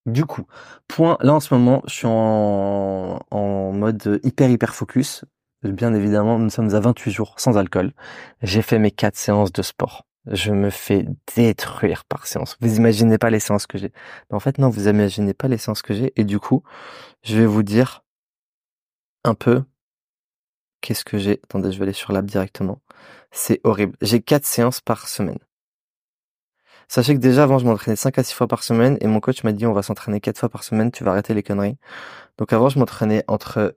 du coup, point. Là en ce moment, je suis en en mode hyper hyper focus. Bien évidemment, nous sommes à 28 jours sans alcool. J'ai fait mes quatre séances de sport je me fais détruire par séance. Vous imaginez pas les séances que j'ai. En fait, non, vous imaginez pas les séances que j'ai. Et du coup, je vais vous dire un peu qu'est-ce que j'ai. Attendez, je vais aller sur l'app directement. C'est horrible. J'ai quatre séances par semaine. Sachez que déjà avant, je m'entraînais 5 à 6 fois par semaine et mon coach m'a dit on va s'entraîner quatre fois par semaine, tu vas arrêter les conneries. Donc avant, je m'entraînais entre,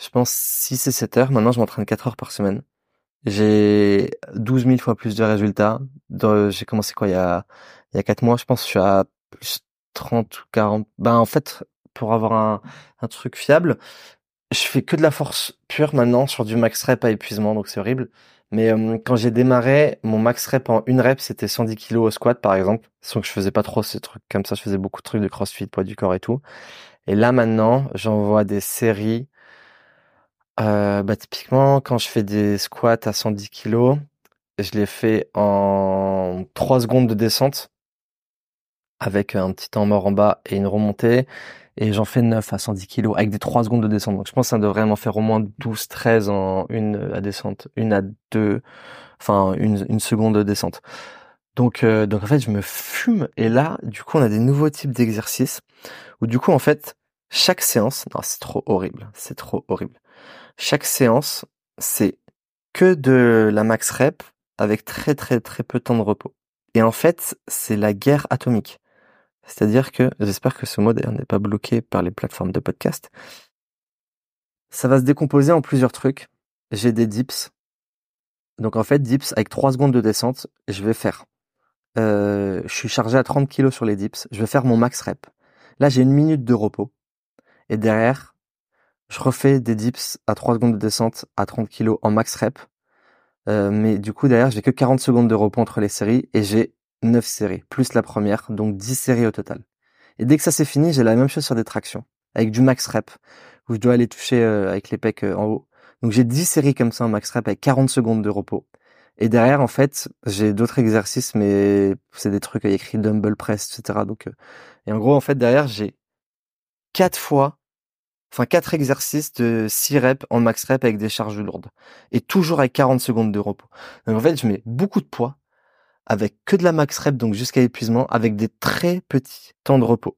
je pense, 6 et 7 heures. Maintenant, je m'entraîne 4 heures par semaine. J'ai 12 000 fois plus de résultats. J'ai commencé quoi il y a il y a 4 mois, je pense je suis à plus 30 ou 40. Ben en fait, pour avoir un, un truc fiable, je fais que de la force pure maintenant sur du max rep à épuisement, donc c'est horrible. Mais euh, quand j'ai démarré, mon max rep en une rep, c'était 110 kg au squat, par exemple. Sans que je faisais pas trop ces trucs comme ça, je faisais beaucoup de trucs de crossfit, poids du corps et tout. Et là, maintenant, j'envoie des séries euh, bah, typiquement, quand je fais des squats à 110 kg, je les fais en 3 secondes de descente avec un petit temps mort en bas et une remontée. Et j'en fais 9 à 110 kg avec des 3 secondes de descente. Donc je pense que ça devrait m'en faire au moins 12, 13 en une à descente, une à deux, enfin une, une seconde de descente. Donc, euh, donc en fait, je me fume. Et là, du coup, on a des nouveaux types d'exercices où du coup, en fait, chaque séance, non, c'est trop horrible, c'est trop horrible. Chaque séance, c'est que de la max rep avec très très très peu de temps de repos. Et en fait, c'est la guerre atomique. C'est-à-dire que, j'espère que ce mot d'ailleurs n'est pas bloqué par les plateformes de podcast. Ça va se décomposer en plusieurs trucs. J'ai des dips. Donc en fait, dips avec 3 secondes de descente, je vais faire. Euh, je suis chargé à 30 kg sur les dips. Je vais faire mon max rep. Là, j'ai une minute de repos. Et derrière, je refais des dips à 3 secondes de descente à 30 kg en max rep. Euh, mais du coup, derrière, j'ai que 40 secondes de repos entre les séries et j'ai 9 séries, plus la première, donc 10 séries au total. Et dès que ça c'est fini, j'ai la même chose sur des tractions, avec du max rep, où je dois aller toucher euh, avec les pecs euh, en haut. Donc j'ai 10 séries comme ça en max rep avec 40 secondes de repos. Et derrière, en fait, j'ai d'autres exercices, mais c'est des trucs avec écrit dumbbell press, etc. Donc, et en gros, en fait, derrière, j'ai quatre fois enfin quatre exercices de 6 reps en max rep avec des charges lourdes et toujours avec 40 secondes de repos. Donc en fait, je mets beaucoup de poids avec que de la max rep donc jusqu'à épuisement avec des très petits temps de repos.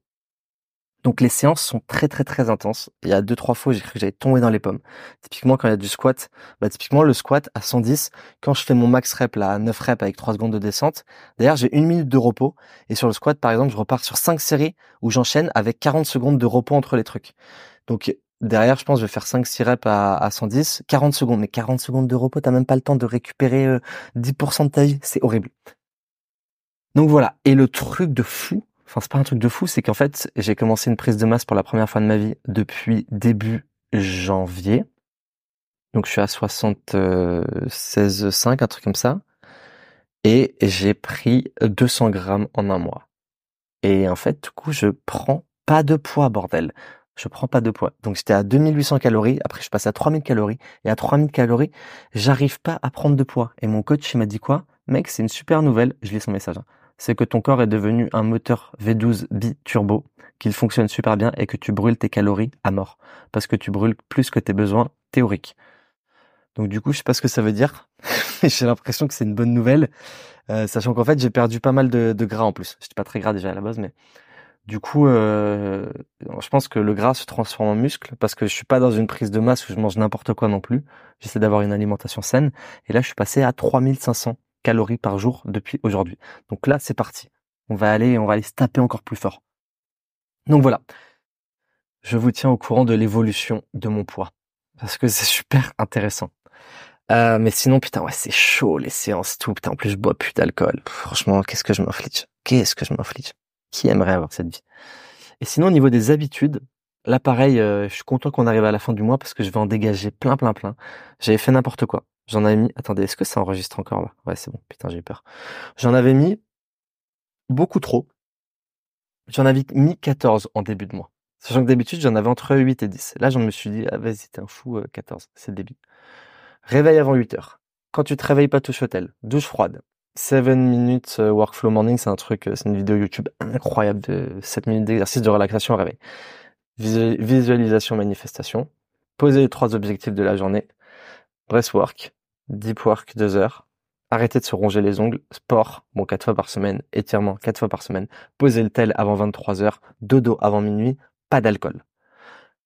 Donc les séances sont très très très intenses. Il y a deux trois fois j'ai cru que j'allais tomber dans les pommes. Typiquement quand il y a du squat, bah typiquement le squat à 110, quand je fais mon max rep là à 9 reps avec 3 secondes de descente, d'ailleurs j'ai une minute de repos et sur le squat par exemple, je repars sur 5 séries où j'enchaîne avec 40 secondes de repos entre les trucs. Donc derrière, je pense, je vais faire 5-6 reps à, à 110, 40 secondes. Mais 40 secondes de repos, t'as même pas le temps de récupérer 10% euh, de ta vie. C'est horrible. Donc voilà. Et le truc de fou, enfin c'est pas un truc de fou, c'est qu'en fait, j'ai commencé une prise de masse pour la première fois de ma vie depuis début janvier. Donc je suis à 76,5, un truc comme ça. Et j'ai pris 200 grammes en un mois. Et en fait, du coup, je prends pas de poids, bordel je prends pas de poids. Donc j'étais à 2800 calories, après je passe à 3000 calories, et à 3000 calories, j'arrive pas à prendre de poids. Et mon coach, il m'a dit quoi? Mec, c'est une super nouvelle, je lis son message. Hein. C'est que ton corps est devenu un moteur V12 bi-turbo, qu'il fonctionne super bien et que tu brûles tes calories à mort. Parce que tu brûles plus que tes besoins théoriques. Donc du coup, je sais pas ce que ça veut dire. j'ai l'impression que c'est une bonne nouvelle, euh, sachant qu'en fait, j'ai perdu pas mal de, de gras en plus. J'étais pas très gras déjà à la base, mais du coup, euh, je pense que le gras se transforme en muscle parce que je suis pas dans une prise de masse où je mange n'importe quoi non plus. J'essaie d'avoir une alimentation saine. Et là, je suis passé à 3500 calories par jour depuis aujourd'hui. Donc là, c'est parti. On va aller, on va aller se taper encore plus fort. Donc voilà. Je vous tiens au courant de l'évolution de mon poids parce que c'est super intéressant. Euh, mais sinon, putain, ouais, c'est chaud les séances, tout. Putain, en plus, je bois plus d'alcool. Franchement, qu'est-ce que je m'inflige? Qu'est-ce que je m'inflige? Qui aimerait avoir cette vie? Et sinon, au niveau des habitudes, là, pareil, euh, je suis content qu'on arrive à la fin du mois parce que je vais en dégager plein, plein, plein. J'avais fait n'importe quoi. J'en avais mis. Attendez, est-ce que ça enregistre encore là? Ouais, c'est bon. Putain, j'ai peur. J'en avais mis beaucoup trop. J'en avais mis 14 en début de mois. Sachant que d'habitude, j'en avais entre 8 et 10. Là, j'en me suis dit, ah vas-y, t'es un fou, 14, euh, c'est débile. Réveil avant 8 heures. Quand tu te réveilles pas, touche hôtel. Douche froide. 7 minutes euh, workflow morning, c'est un truc, euh, c'est une vidéo YouTube incroyable de 7 minutes d'exercice de relaxation au réveil. Visualisation, manifestation. Poser les trois objectifs de la journée. Breathwork. Deep work, 2 heures. Arrêter de se ronger les ongles. Sport, bon, 4 fois par semaine. Étirement, 4 fois par semaine. Poser le tel avant 23 heures. Dodo avant minuit. Pas d'alcool.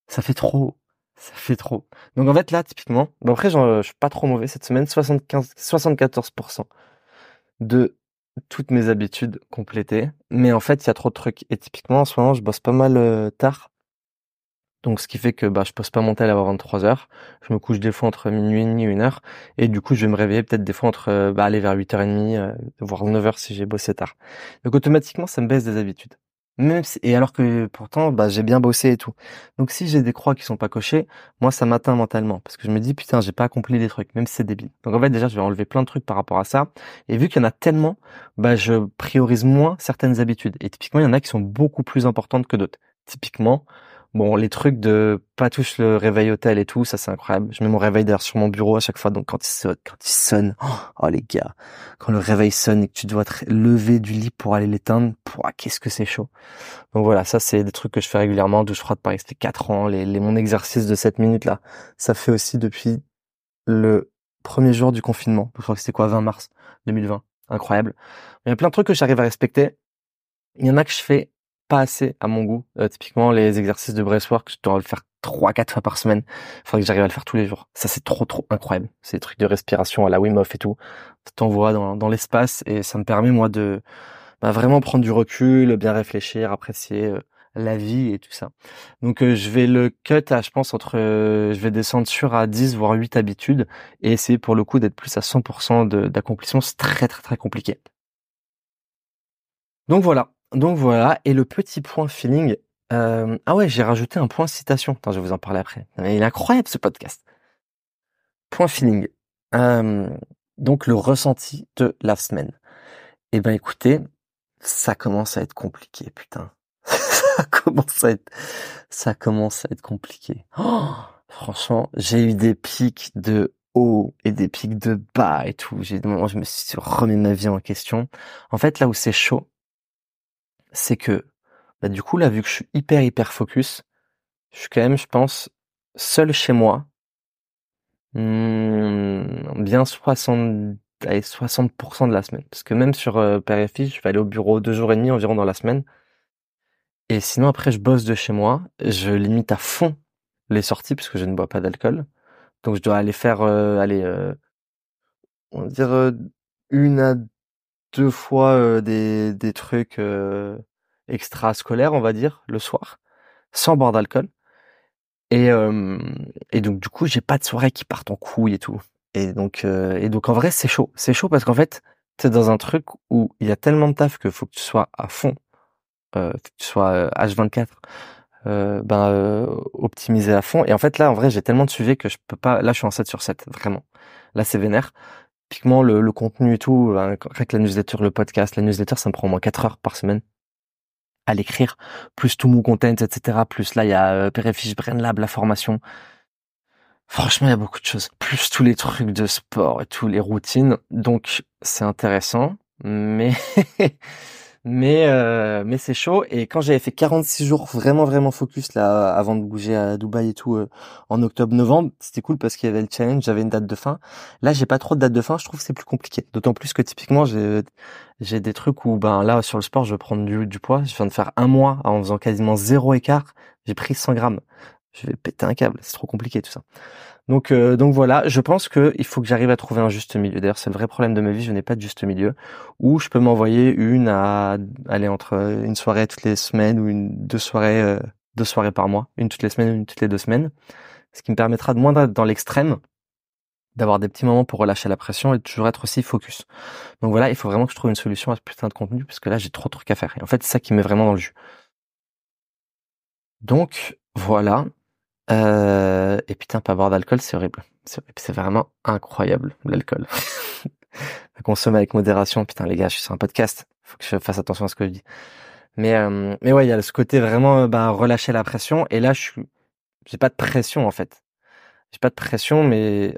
Ça fait trop. Ça fait trop. Donc en fait là, typiquement, bon après je suis pas trop mauvais cette semaine, 75, 74% de toutes mes habitudes complétées. Mais en fait, il y a trop de trucs. Et typiquement, en ce moment, je bosse pas mal euh, tard. Donc, ce qui fait que bah, je pose pas mon tel avant 23 heures. Je me couche des fois entre minuit et demi, une heure. Et du coup, je vais me réveiller peut-être des fois entre, euh, bah, aller vers 8h30, euh, voire 9h si j'ai bossé tard. Donc, automatiquement, ça me baisse des habitudes. Même et alors que pourtant, bah, j'ai bien bossé et tout. Donc si j'ai des croix qui sont pas cochées, moi ça m'atteint mentalement parce que je me dis putain, j'ai pas accompli des trucs, même si c'est débile. Donc en fait déjà, je vais enlever plein de trucs par rapport à ça. Et vu qu'il y en a tellement, bah je priorise moins certaines habitudes. Et typiquement, il y en a qui sont beaucoup plus importantes que d'autres. Typiquement, Bon, les trucs de pas touche le réveil hôtel et tout, ça c'est incroyable. Je mets mon réveil d'ailleurs sur mon bureau à chaque fois, donc quand il sonne, quand il sonne, oh les gars, quand le réveil sonne et que tu dois te lever du lit pour aller l'éteindre, qu'est-ce que c'est chaud. Donc voilà, ça c'est des trucs que je fais régulièrement, douche froide pareil, c'était 4 ans, les, les, mon exercice de 7 minutes là, ça fait aussi depuis le premier jour du confinement, je crois que c'était quoi, 20 mars 2020, incroyable. Il y a plein de trucs que j'arrive à respecter, il y en a que je fais assez à mon goût. Euh, typiquement, les exercices de breathwork, je dois le faire trois, quatre fois par semaine. Faudrait que j'arrive à le faire tous les jours. Ça, c'est trop, trop incroyable. Des trucs de respiration à la Wim Hof et tout. Ça t'envoie dans, dans l'espace et ça me permet, moi, de, bah, vraiment prendre du recul, bien réfléchir, apprécier euh, la vie et tout ça. Donc euh, je vais le cut à, je pense, entre, je vais descendre sur à 10 voire 8 habitudes et essayer pour le coup d'être plus à 100% d'accomplissement. C'est très très très compliqué. Donc voilà, donc voilà. Et le petit point feeling. Euh, ah ouais, j'ai rajouté un point citation. Attends, je vais vous en parler après. Il est incroyable ce podcast. Point feeling. Euh, donc le ressenti de la semaine. Eh ben écoutez, ça commence à être compliqué, putain. ça commence à être, ça commence à être compliqué. Oh, franchement, j'ai eu des pics de haut et des pics de bas et tout. J'ai, moi, je me suis remis ma vie en question. En fait, là où c'est chaud, c'est que, bah, du coup, là, vu que je suis hyper, hyper focus, je suis quand même, je pense, seul chez moi, mmh, bien 60, 60% de la semaine. Parce que même sur euh, Père et Fils, je vais aller au bureau deux jours et demi environ dans la semaine. Et sinon, après, je bosse de chez moi. Je limite à fond les sorties puisque je ne bois pas d'alcool. Donc, je dois aller faire, euh, aller, euh, on va dire, euh, une à deux fois euh, des, des trucs euh, extra-scolaires, on va dire, le soir, sans boire d'alcool. Et, euh, et donc du coup, j'ai pas de soirée qui partent en couille et tout. Et donc, et donc en vrai, c'est chaud. C'est chaud parce qu'en fait, t'es dans un truc où il y a tellement de taf que faut que tu sois à fond, euh, que tu sois H24, ben optimisé à fond. Et en fait là, en vrai, j'ai tellement de sujets que je peux pas. Là, je suis en 7 sur 7, vraiment. Là, c'est vénère typiquement le, contenu et tout, avec euh, la newsletter, le podcast, la newsletter, ça me prend au moins 4 heures par semaine à l'écrire, plus tout mon content, etc. Plus là, il y a euh, Brain BrainLab, la formation. Franchement, il y a beaucoup de choses. Plus tous les trucs de sport et tous les routines. Donc, c'est intéressant. Mais mais euh, mais c'est chaud. Et quand j'avais fait 46 jours vraiment vraiment focus là avant de bouger à Dubaï et tout euh, en octobre novembre c'était cool parce qu'il y avait le challenge j'avais une date de fin. Là j'ai pas trop de date de fin je trouve que c'est plus compliqué. D'autant plus que typiquement j'ai j'ai des trucs où ben là sur le sport je vais prendre du, du poids. Je viens de faire un mois en faisant quasiment zéro écart. J'ai pris 100 grammes. Je vais péter un câble. C'est trop compliqué tout ça donc, euh, donc voilà, je pense qu'il faut que j'arrive à trouver un juste milieu. D'ailleurs, c'est le vrai problème de ma vie, je n'ai pas de juste milieu. Où je peux m'envoyer une à aller entre une soirée toutes les semaines ou une deux soirées euh, deux soirées par mois, une toutes les semaines, une toutes les deux semaines, ce qui me permettra de moins d'être dans l'extrême, d'avoir des petits moments pour relâcher la pression et toujours être aussi focus. Donc voilà, il faut vraiment que je trouve une solution à ce putain de contenu parce que là j'ai trop de trucs à faire. Et en fait, c'est ça qui met vraiment dans le jus. Donc voilà, euh, et putain, pas boire d'alcool, c'est horrible. C'est vraiment incroyable, l'alcool. Consommer avec modération. Putain, les gars, je suis sur un podcast. Faut que je fasse attention à ce que je dis. Mais, euh, mais ouais, il y a ce côté vraiment, bah, relâcher la pression. Et là, je suis, j'ai pas de pression, en fait. J'ai pas de pression, mais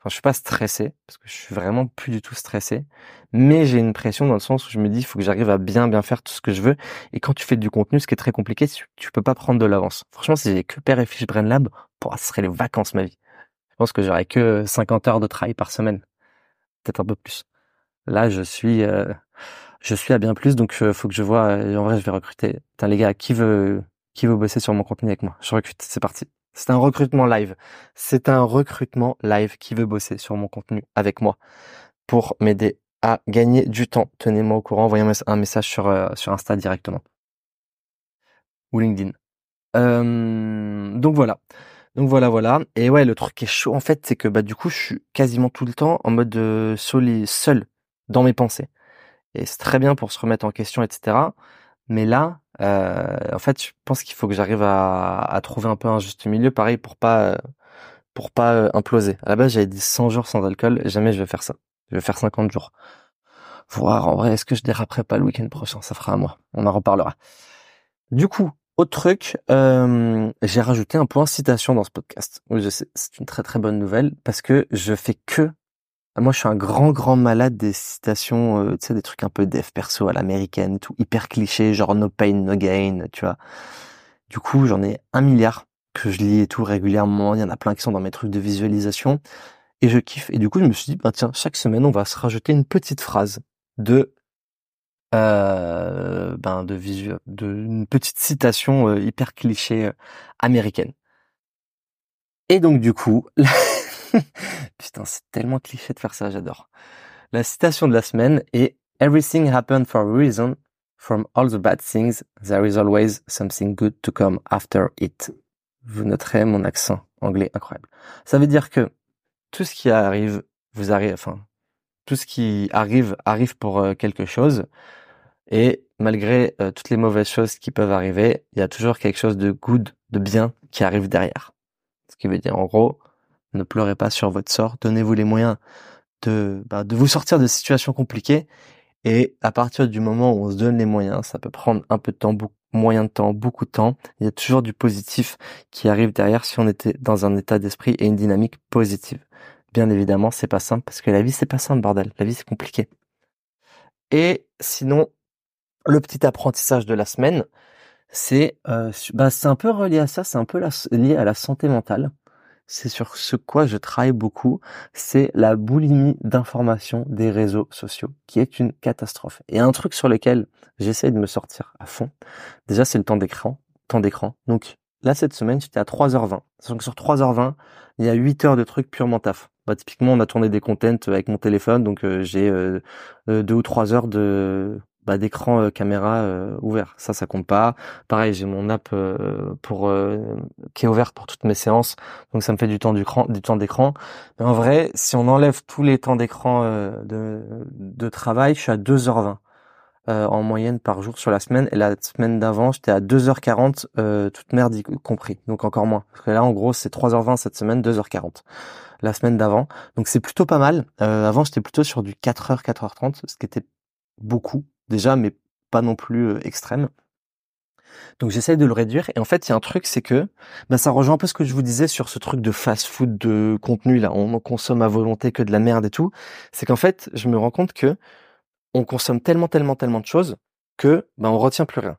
Enfin, je suis pas stressé parce que je suis vraiment plus du tout stressé, mais j'ai une pression dans le sens où je me dis il faut que j'arrive à bien bien faire tout ce que je veux. Et quand tu fais du contenu, ce qui est très compliqué, tu, peux pas prendre de l'avance. Franchement, si j'ai que Père et Fiche Brain Lab, pour ce serait les vacances ma vie. Je pense que j'aurais que 50 heures de travail par semaine, peut-être un peu plus. Là, je suis euh, je suis à bien plus, donc euh, faut que je vois. Euh, en vrai, je vais recruter. Putain les gars, qui veut qui veut bosser sur mon contenu avec moi? Je recrute. C'est parti. C'est un recrutement live. C'est un recrutement live qui veut bosser sur mon contenu avec moi pour m'aider à gagner du temps. Tenez-moi au courant, envoyez-moi un message sur, euh, sur Insta directement. Ou LinkedIn. Donc voilà. Donc voilà, voilà. Et ouais, le truc qui est chaud en fait, c'est que bah du coup, je suis quasiment tout le temps en mode euh, soli, seul dans mes pensées. Et c'est très bien pour se remettre en question, etc. Mais là, euh, en fait, je pense qu'il faut que j'arrive à, à, trouver un peu un juste milieu, pareil, pour pas pour pas euh, imploser. À la base, j'avais dit 100 jours sans alcool, jamais je vais faire ça. Je vais faire 50 jours. Voir en vrai, est-ce que je déraperai pas le week-end prochain? Ça fera à moi. On en reparlera. Du coup, autre truc, euh, j'ai rajouté un point citation dans ce podcast. Oui, je sais, c'est une très très bonne nouvelle parce que je fais que moi, je suis un grand, grand malade des citations, euh, tu sais, des trucs un peu dev perso à l'américaine, tout hyper cliché, genre no pain, no gain, tu vois. Du coup, j'en ai un milliard que je lis et tout régulièrement. Il y en a plein qui sont dans mes trucs de visualisation et je kiffe. Et du coup, je me suis dit, bah tiens, chaque semaine, on va se rajouter une petite phrase de euh, ben de visu de une petite citation euh, hyper cliché euh, américaine. Et donc du coup, Putain, c'est tellement cliché de faire ça, j'adore. La citation de la semaine est Everything happened for a reason. From all the bad things, there is always something good to come after it. Vous noterez mon accent anglais incroyable. Ça veut dire que tout ce qui arrive, vous arrive, enfin, tout ce qui arrive arrive pour euh, quelque chose. Et malgré euh, toutes les mauvaises choses qui peuvent arriver, il y a toujours quelque chose de good, de bien qui arrive derrière. Ce qui veut dire en gros, ne pleurez pas sur votre sort, donnez-vous les moyens de, bah, de vous sortir de situations compliquées. Et à partir du moment où on se donne les moyens, ça peut prendre un peu de temps, moyen de temps, beaucoup de temps. Il y a toujours du positif qui arrive derrière si on était dans un état d'esprit et une dynamique positive. Bien évidemment, c'est pas simple parce que la vie c'est pas simple, bordel. La vie c'est compliqué. Et sinon, le petit apprentissage de la semaine, c'est euh, bah, c'est un peu relié à ça, c'est un peu lié à la santé mentale. C'est sur ce quoi je travaille beaucoup, c'est la boulimie d'information des réseaux sociaux, qui est une catastrophe. Et un truc sur lequel j'essaie de me sortir à fond, déjà c'est le temps d'écran, temps d'écran. Donc là cette semaine j'étais à 3h20. Donc sur 3h20, il y a 8 heures de trucs purement taf. Bah, typiquement on a tourné des contents avec mon téléphone, donc euh, j'ai euh, euh, deux ou trois heures de bah, d'écran euh, caméra euh, ouvert. Ça, ça compte pas. Pareil, j'ai mon app euh, pour qui est ouverte pour toutes mes séances, donc ça me fait du temps d'écran. Du temps d'écran. Mais en vrai, si on enlève tous les temps d'écran de, de travail, je suis à 2h20 en moyenne par jour sur la semaine. Et la semaine d'avant, j'étais à 2h40, toute merde y compris. Donc encore moins. Parce que là, en gros, c'est 3h20 cette semaine, 2h40 la semaine d'avant. Donc c'est plutôt pas mal. avant, j'étais plutôt sur du 4h, 4h30, ce qui était beaucoup déjà, mais pas non plus euh, extrême. Donc j'essaye de le réduire. Et en fait, il y a un truc, c'est que bah, ça rejoint un peu ce que je vous disais sur ce truc de fast-food de contenu là. On consomme à volonté que de la merde et tout. C'est qu'en fait, je me rends compte que on consomme tellement, tellement, tellement de choses que bah, on retient plus rien.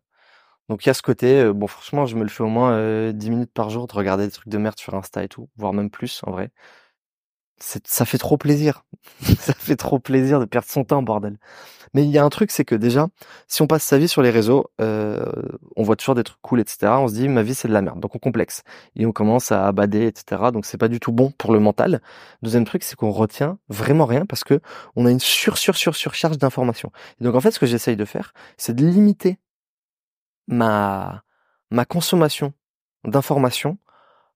Donc il y a ce côté, euh, bon franchement, je me le fais au moins euh, 10 minutes par jour de regarder des trucs de merde sur Insta et tout, voire même plus en vrai. Ça fait trop plaisir. ça fait trop plaisir de perdre son temps, bordel. Mais il y a un truc, c'est que déjà, si on passe sa vie sur les réseaux, euh, on voit toujours des trucs cool, etc. On se dit, ma vie, c'est de la merde. Donc on complexe. Et on commence à abader, etc. Donc c'est pas du tout bon pour le mental. Deuxième truc, c'est qu'on retient vraiment rien parce que on a une sur, sur, sur, surcharge d'informations. Et donc en fait, ce que j'essaye de faire, c'est de limiter ma, ma consommation d'informations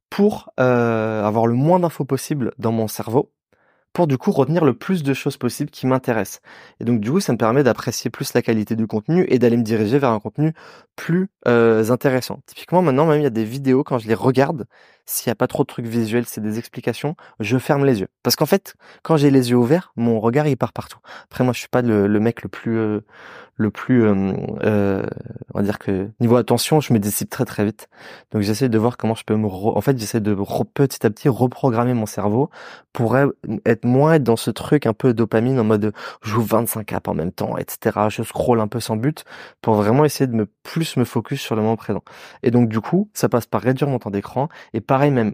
pour euh, avoir le moins d'infos possible dans mon cerveau pour du coup retenir le plus de choses possibles qui m'intéressent. Et donc du coup, ça me permet d'apprécier plus la qualité du contenu et d'aller me diriger vers un contenu plus euh, intéressant. Typiquement, maintenant, même il y a des vidéos, quand je les regarde, s'il n'y a pas trop de trucs visuels, c'est des explications, je ferme les yeux. Parce qu'en fait, quand j'ai les yeux ouverts, mon regard il part partout. Après, moi, je suis pas le, mec le plus... Euh, le plus, euh, euh, on va dire que niveau attention, je me dissipe très très vite. Donc j'essaie de voir comment je peux me, en fait, j'essaie de petit à petit reprogrammer mon cerveau pour être moins dans ce truc un peu dopamine en mode je joue 25 apps en même temps, etc. Je scroll un peu sans but pour vraiment essayer de me plus me focus sur le moment présent. Et donc du coup, ça passe par réduire mon temps d'écran et pareil même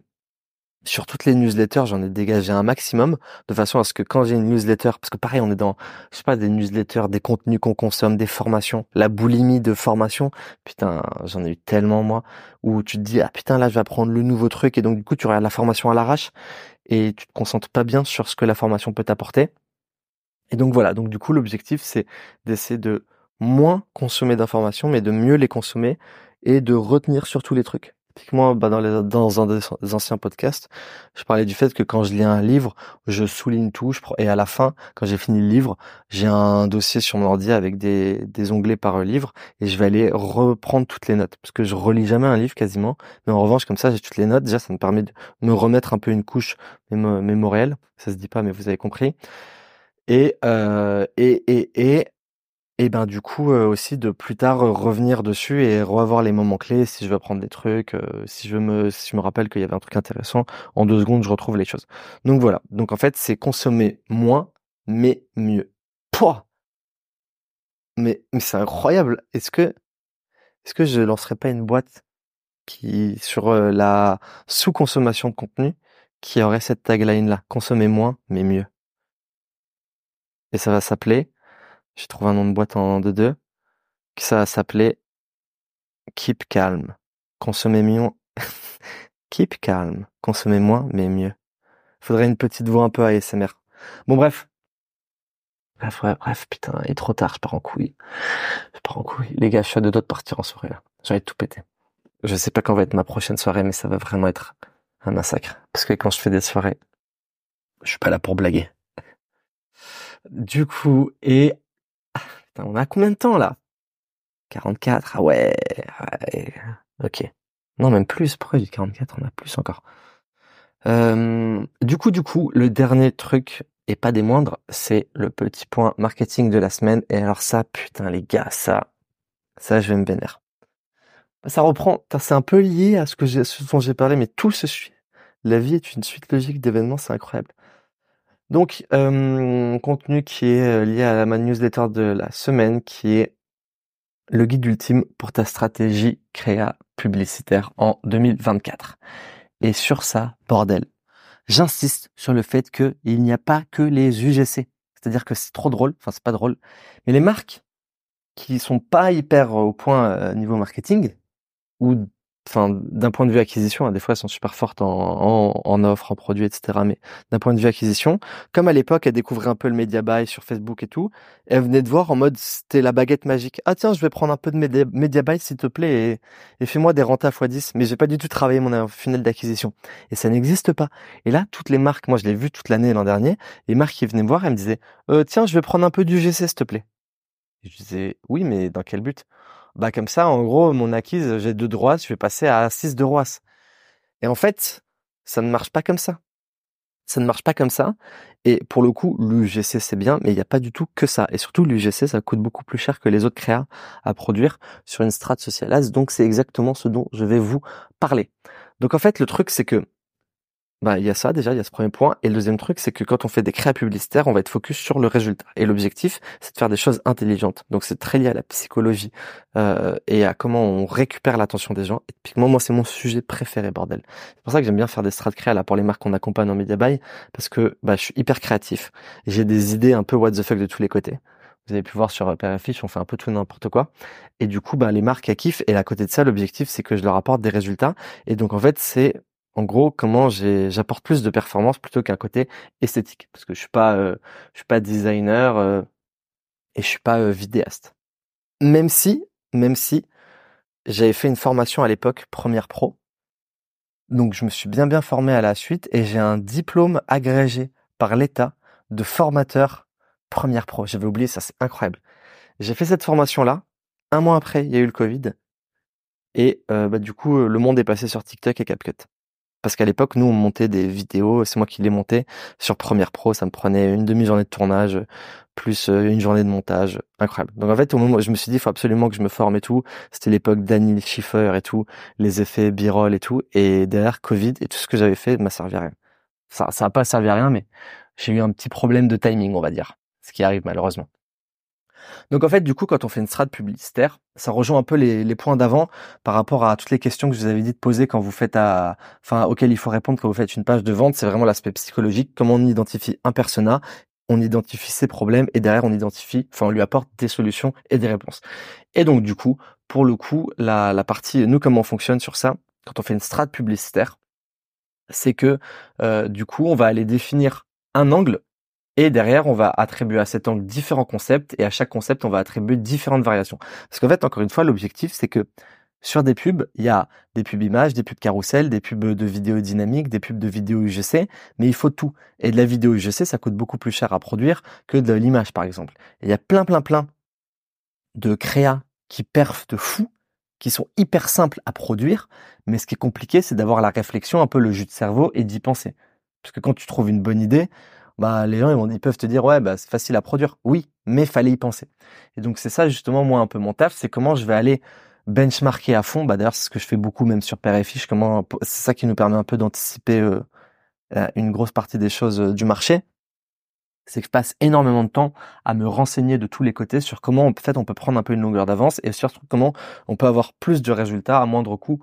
sur toutes les newsletters, j'en ai dégagé un maximum de façon à ce que quand j'ai une newsletter, parce que pareil, on est dans, je sais pas, des newsletters, des contenus qu'on consomme, des formations, la boulimie de formation. Putain, j'en ai eu tellement moi où tu te dis ah putain là je vais apprendre le nouveau truc et donc du coup tu regardes la formation à l'arrache et tu te concentres pas bien sur ce que la formation peut t'apporter. Et donc voilà, donc du coup l'objectif c'est d'essayer de moins consommer d'informations mais de mieux les consommer et de retenir surtout les trucs. Typiquement, bah dans, les, dans un des anciens podcasts, je parlais du fait que quand je lis un livre, je souligne tout, et à la fin, quand j'ai fini le livre, j'ai un dossier sur mon ordi avec des, des onglets par livre, et je vais aller reprendre toutes les notes, parce que je relis jamais un livre quasiment, mais en revanche, comme ça, j'ai toutes les notes, déjà, ça me permet de me remettre un peu une couche mémorielle, ça se dit pas, mais vous avez compris. Et, euh, et, et, et et ben du coup euh, aussi de plus tard euh, revenir dessus et revoir les moments clés si je veux apprendre des trucs, euh, si je me rappelle qu'il y avait un truc intéressant, en deux secondes je retrouve les choses. Donc voilà. Donc en fait c'est consommer moins mais mieux. Pouah mais mais c'est incroyable. Est-ce que est-ce que je lancerai pas une boîte qui sur la sous-consommation de contenu qui aurait cette tagline là, consommer moins mais mieux? Et ça va s'appeler j'ai trouvé un nom de boîte en 2-2. Ça va s'appeler Keep Calm. Consommer mieux. Keep Calm. Consommer moins, mais mieux. Faudrait une petite voix un peu ASMR. Bon, bref. Bref, ouais, bref, putain, il est trop tard, je pars en couille. Je pars en couille. Les gars, je suis à deux doigts de partir en soirée, là. Envie de tout péter. Je sais pas quand va être ma prochaine soirée, mais ça va vraiment être un massacre. Parce que quand je fais des soirées, je suis pas là pour blaguer. Du coup, et, on a combien de temps, là? 44, ah ouais, ouais, ok. Non, même plus, pourquoi du 44, on a plus encore. Euh, du coup, du coup, le dernier truc, et pas des moindres, c'est le petit point marketing de la semaine. Et alors ça, putain les gars, ça, ça je vais me vénérer. Ça reprend, c'est un peu lié à ce ce dont j'ai parlé, mais tout se suit. La vie est une suite logique d'événements, c'est incroyable. Donc, euh, contenu qui est euh, lié à ma newsletter de la semaine, qui est le guide ultime pour ta stratégie créa publicitaire en 2024. Et sur ça, bordel, j'insiste sur le fait qu'il n'y a pas que les UGC. C'est-à-dire que c'est trop drôle, enfin c'est pas drôle, mais les marques qui sont pas hyper au point euh, niveau marketing ou enfin d'un point de vue acquisition, hein, des fois elles sont super fortes en, en, en produits, etc. Mais d'un point de vue acquisition, comme à l'époque elles découvraient un peu le media buy sur Facebook et tout, elles venaient de voir en mode c'était la baguette magique. Ah tiens, je vais prendre un peu de media, buy s'il te plaît et, fais-moi des renta x10. Mais j'ai pas du tout travaillé mon funnel d'acquisition et ça n'existe pas. Et là, toutes les marques, moi je l'ai vu toute l'année l'an dernier, les marques qui venaient me voir, elles me disaient euh, tiens, je vais prendre un peu du GC s'il te plaît. Je disais oui, mais dans quel but? Bah comme ça, en gros, mon acquise, j'ai deux droits, je vais passer à 6 de Roas. Et en fait, ça ne marche pas comme ça. Ça ne marche pas comme ça. Et pour le coup, l'UGC c'est bien, mais il n'y a pas du tout que ça. Et surtout, l'UGC, ça coûte beaucoup plus cher que les autres créas à produire sur une strate sociale. Donc c'est exactement ce dont je vais vous parler. Donc en fait, le truc, c'est que bah, il y a ça déjà, il y a ce premier point. Et le deuxième truc, c'est que quand on fait des créas publicitaires, on va être focus sur le résultat. Et l'objectif, c'est de faire des choses intelligentes. Donc c'est très lié à la psychologie euh, et à comment on récupère l'attention des gens. Et typiquement, moi, c'est mon sujet préféré, bordel. C'est pour ça que j'aime bien faire des strats créa là pour les marques qu'on accompagne en media buy, parce que bah, je suis hyper créatif. J'ai des idées un peu what the fuck de tous les côtés. Vous avez pu voir sur Fish, on fait un peu tout n'importe quoi. Et du coup, bah, les marques, elles kiffent. Et à côté de ça, l'objectif, c'est que je leur apporte des résultats. Et donc, en fait, c'est en gros comment j'apporte plus de performance plutôt qu'un côté esthétique. Parce que je suis pas euh, je suis pas designer euh, et je suis pas euh, vidéaste. Même si même si j'avais fait une formation à l'époque première pro donc je me suis bien bien formé à la suite et j'ai un diplôme agrégé par l'État de formateur première pro. J'avais oublié ça c'est incroyable. J'ai fait cette formation là un mois après il y a eu le Covid et bah, du coup le monde est passé sur TikTok et CapCut parce qu'à l'époque, nous, on montait des vidéos, c'est moi qui les montais sur Premiere Pro, ça me prenait une demi-journée de tournage, plus euh, une journée de montage, incroyable. Donc en fait, au moment où je me suis dit, il faut absolument que je me forme et tout, c'était l'époque Daniel Schiffer et tout, les effets b-roll et tout, et derrière Covid, et tout ce que j'avais fait m'a servi à rien. Ça, ça a pas servi à rien, mais j'ai eu un petit problème de timing, on va dire, ce qui arrive malheureusement. Donc en fait, du coup, quand on fait une strat publicitaire, ça rejoint un peu les, points d'avant par rapport à toutes les questions que je vous avais dit de poser quand vous faites à, enfin, auxquelles il faut répondre quand vous faites une page de vente. C'est vraiment l'aspect psychologique, comment on identifie un persona, on identifie ses problèmes et derrière on identifie, enfin, on lui apporte des solutions et des réponses. Et donc du coup, pour le coup, la, partie, nous comment on fonctionne sur ça, quand on fait une strat publicitaire, c'est que euh, du coup, on va aller définir un angle et derrière, on va attribuer à cet angle différents concepts et à chaque concept, on va attribuer différentes variations. Parce qu'en fait, encore une fois, l'objectif, c'est que sur des pubs, il y a des pubs images, des pubs carousel, des pubs de vidéo dynamique, des pubs de vidéo UGC, mais il faut tout. Et de la vidéo UGC, ça coûte beaucoup plus cher à produire que de l'image, par exemple. il y a plein, plein, plein de créas qui perfent de fou, qui sont hyper simples à produire, mais ce qui est compliqué, c'est d'avoir la réflexion, un peu le jus de cerveau et d'y penser. Parce que quand tu trouves une bonne idée, bah les gens ils, peuvent te dire ouais bah c'est facile à produire. Oui, mais fallait y penser. Et donc c'est ça justement moi un peu mon taf, c'est comment je vais aller benchmarker à fond. Bah d'ailleurs c'est ce que je fais beaucoup même sur Fiche. Comment c'est ça qui nous permet un peu d'anticiper euh, une grosse partie des choses euh, du marché. C'est que je passe énormément de temps à me renseigner de tous les côtés sur comment en fait on peut prendre un peu une longueur d'avance et surtout comment on peut avoir plus de résultats à moindre coût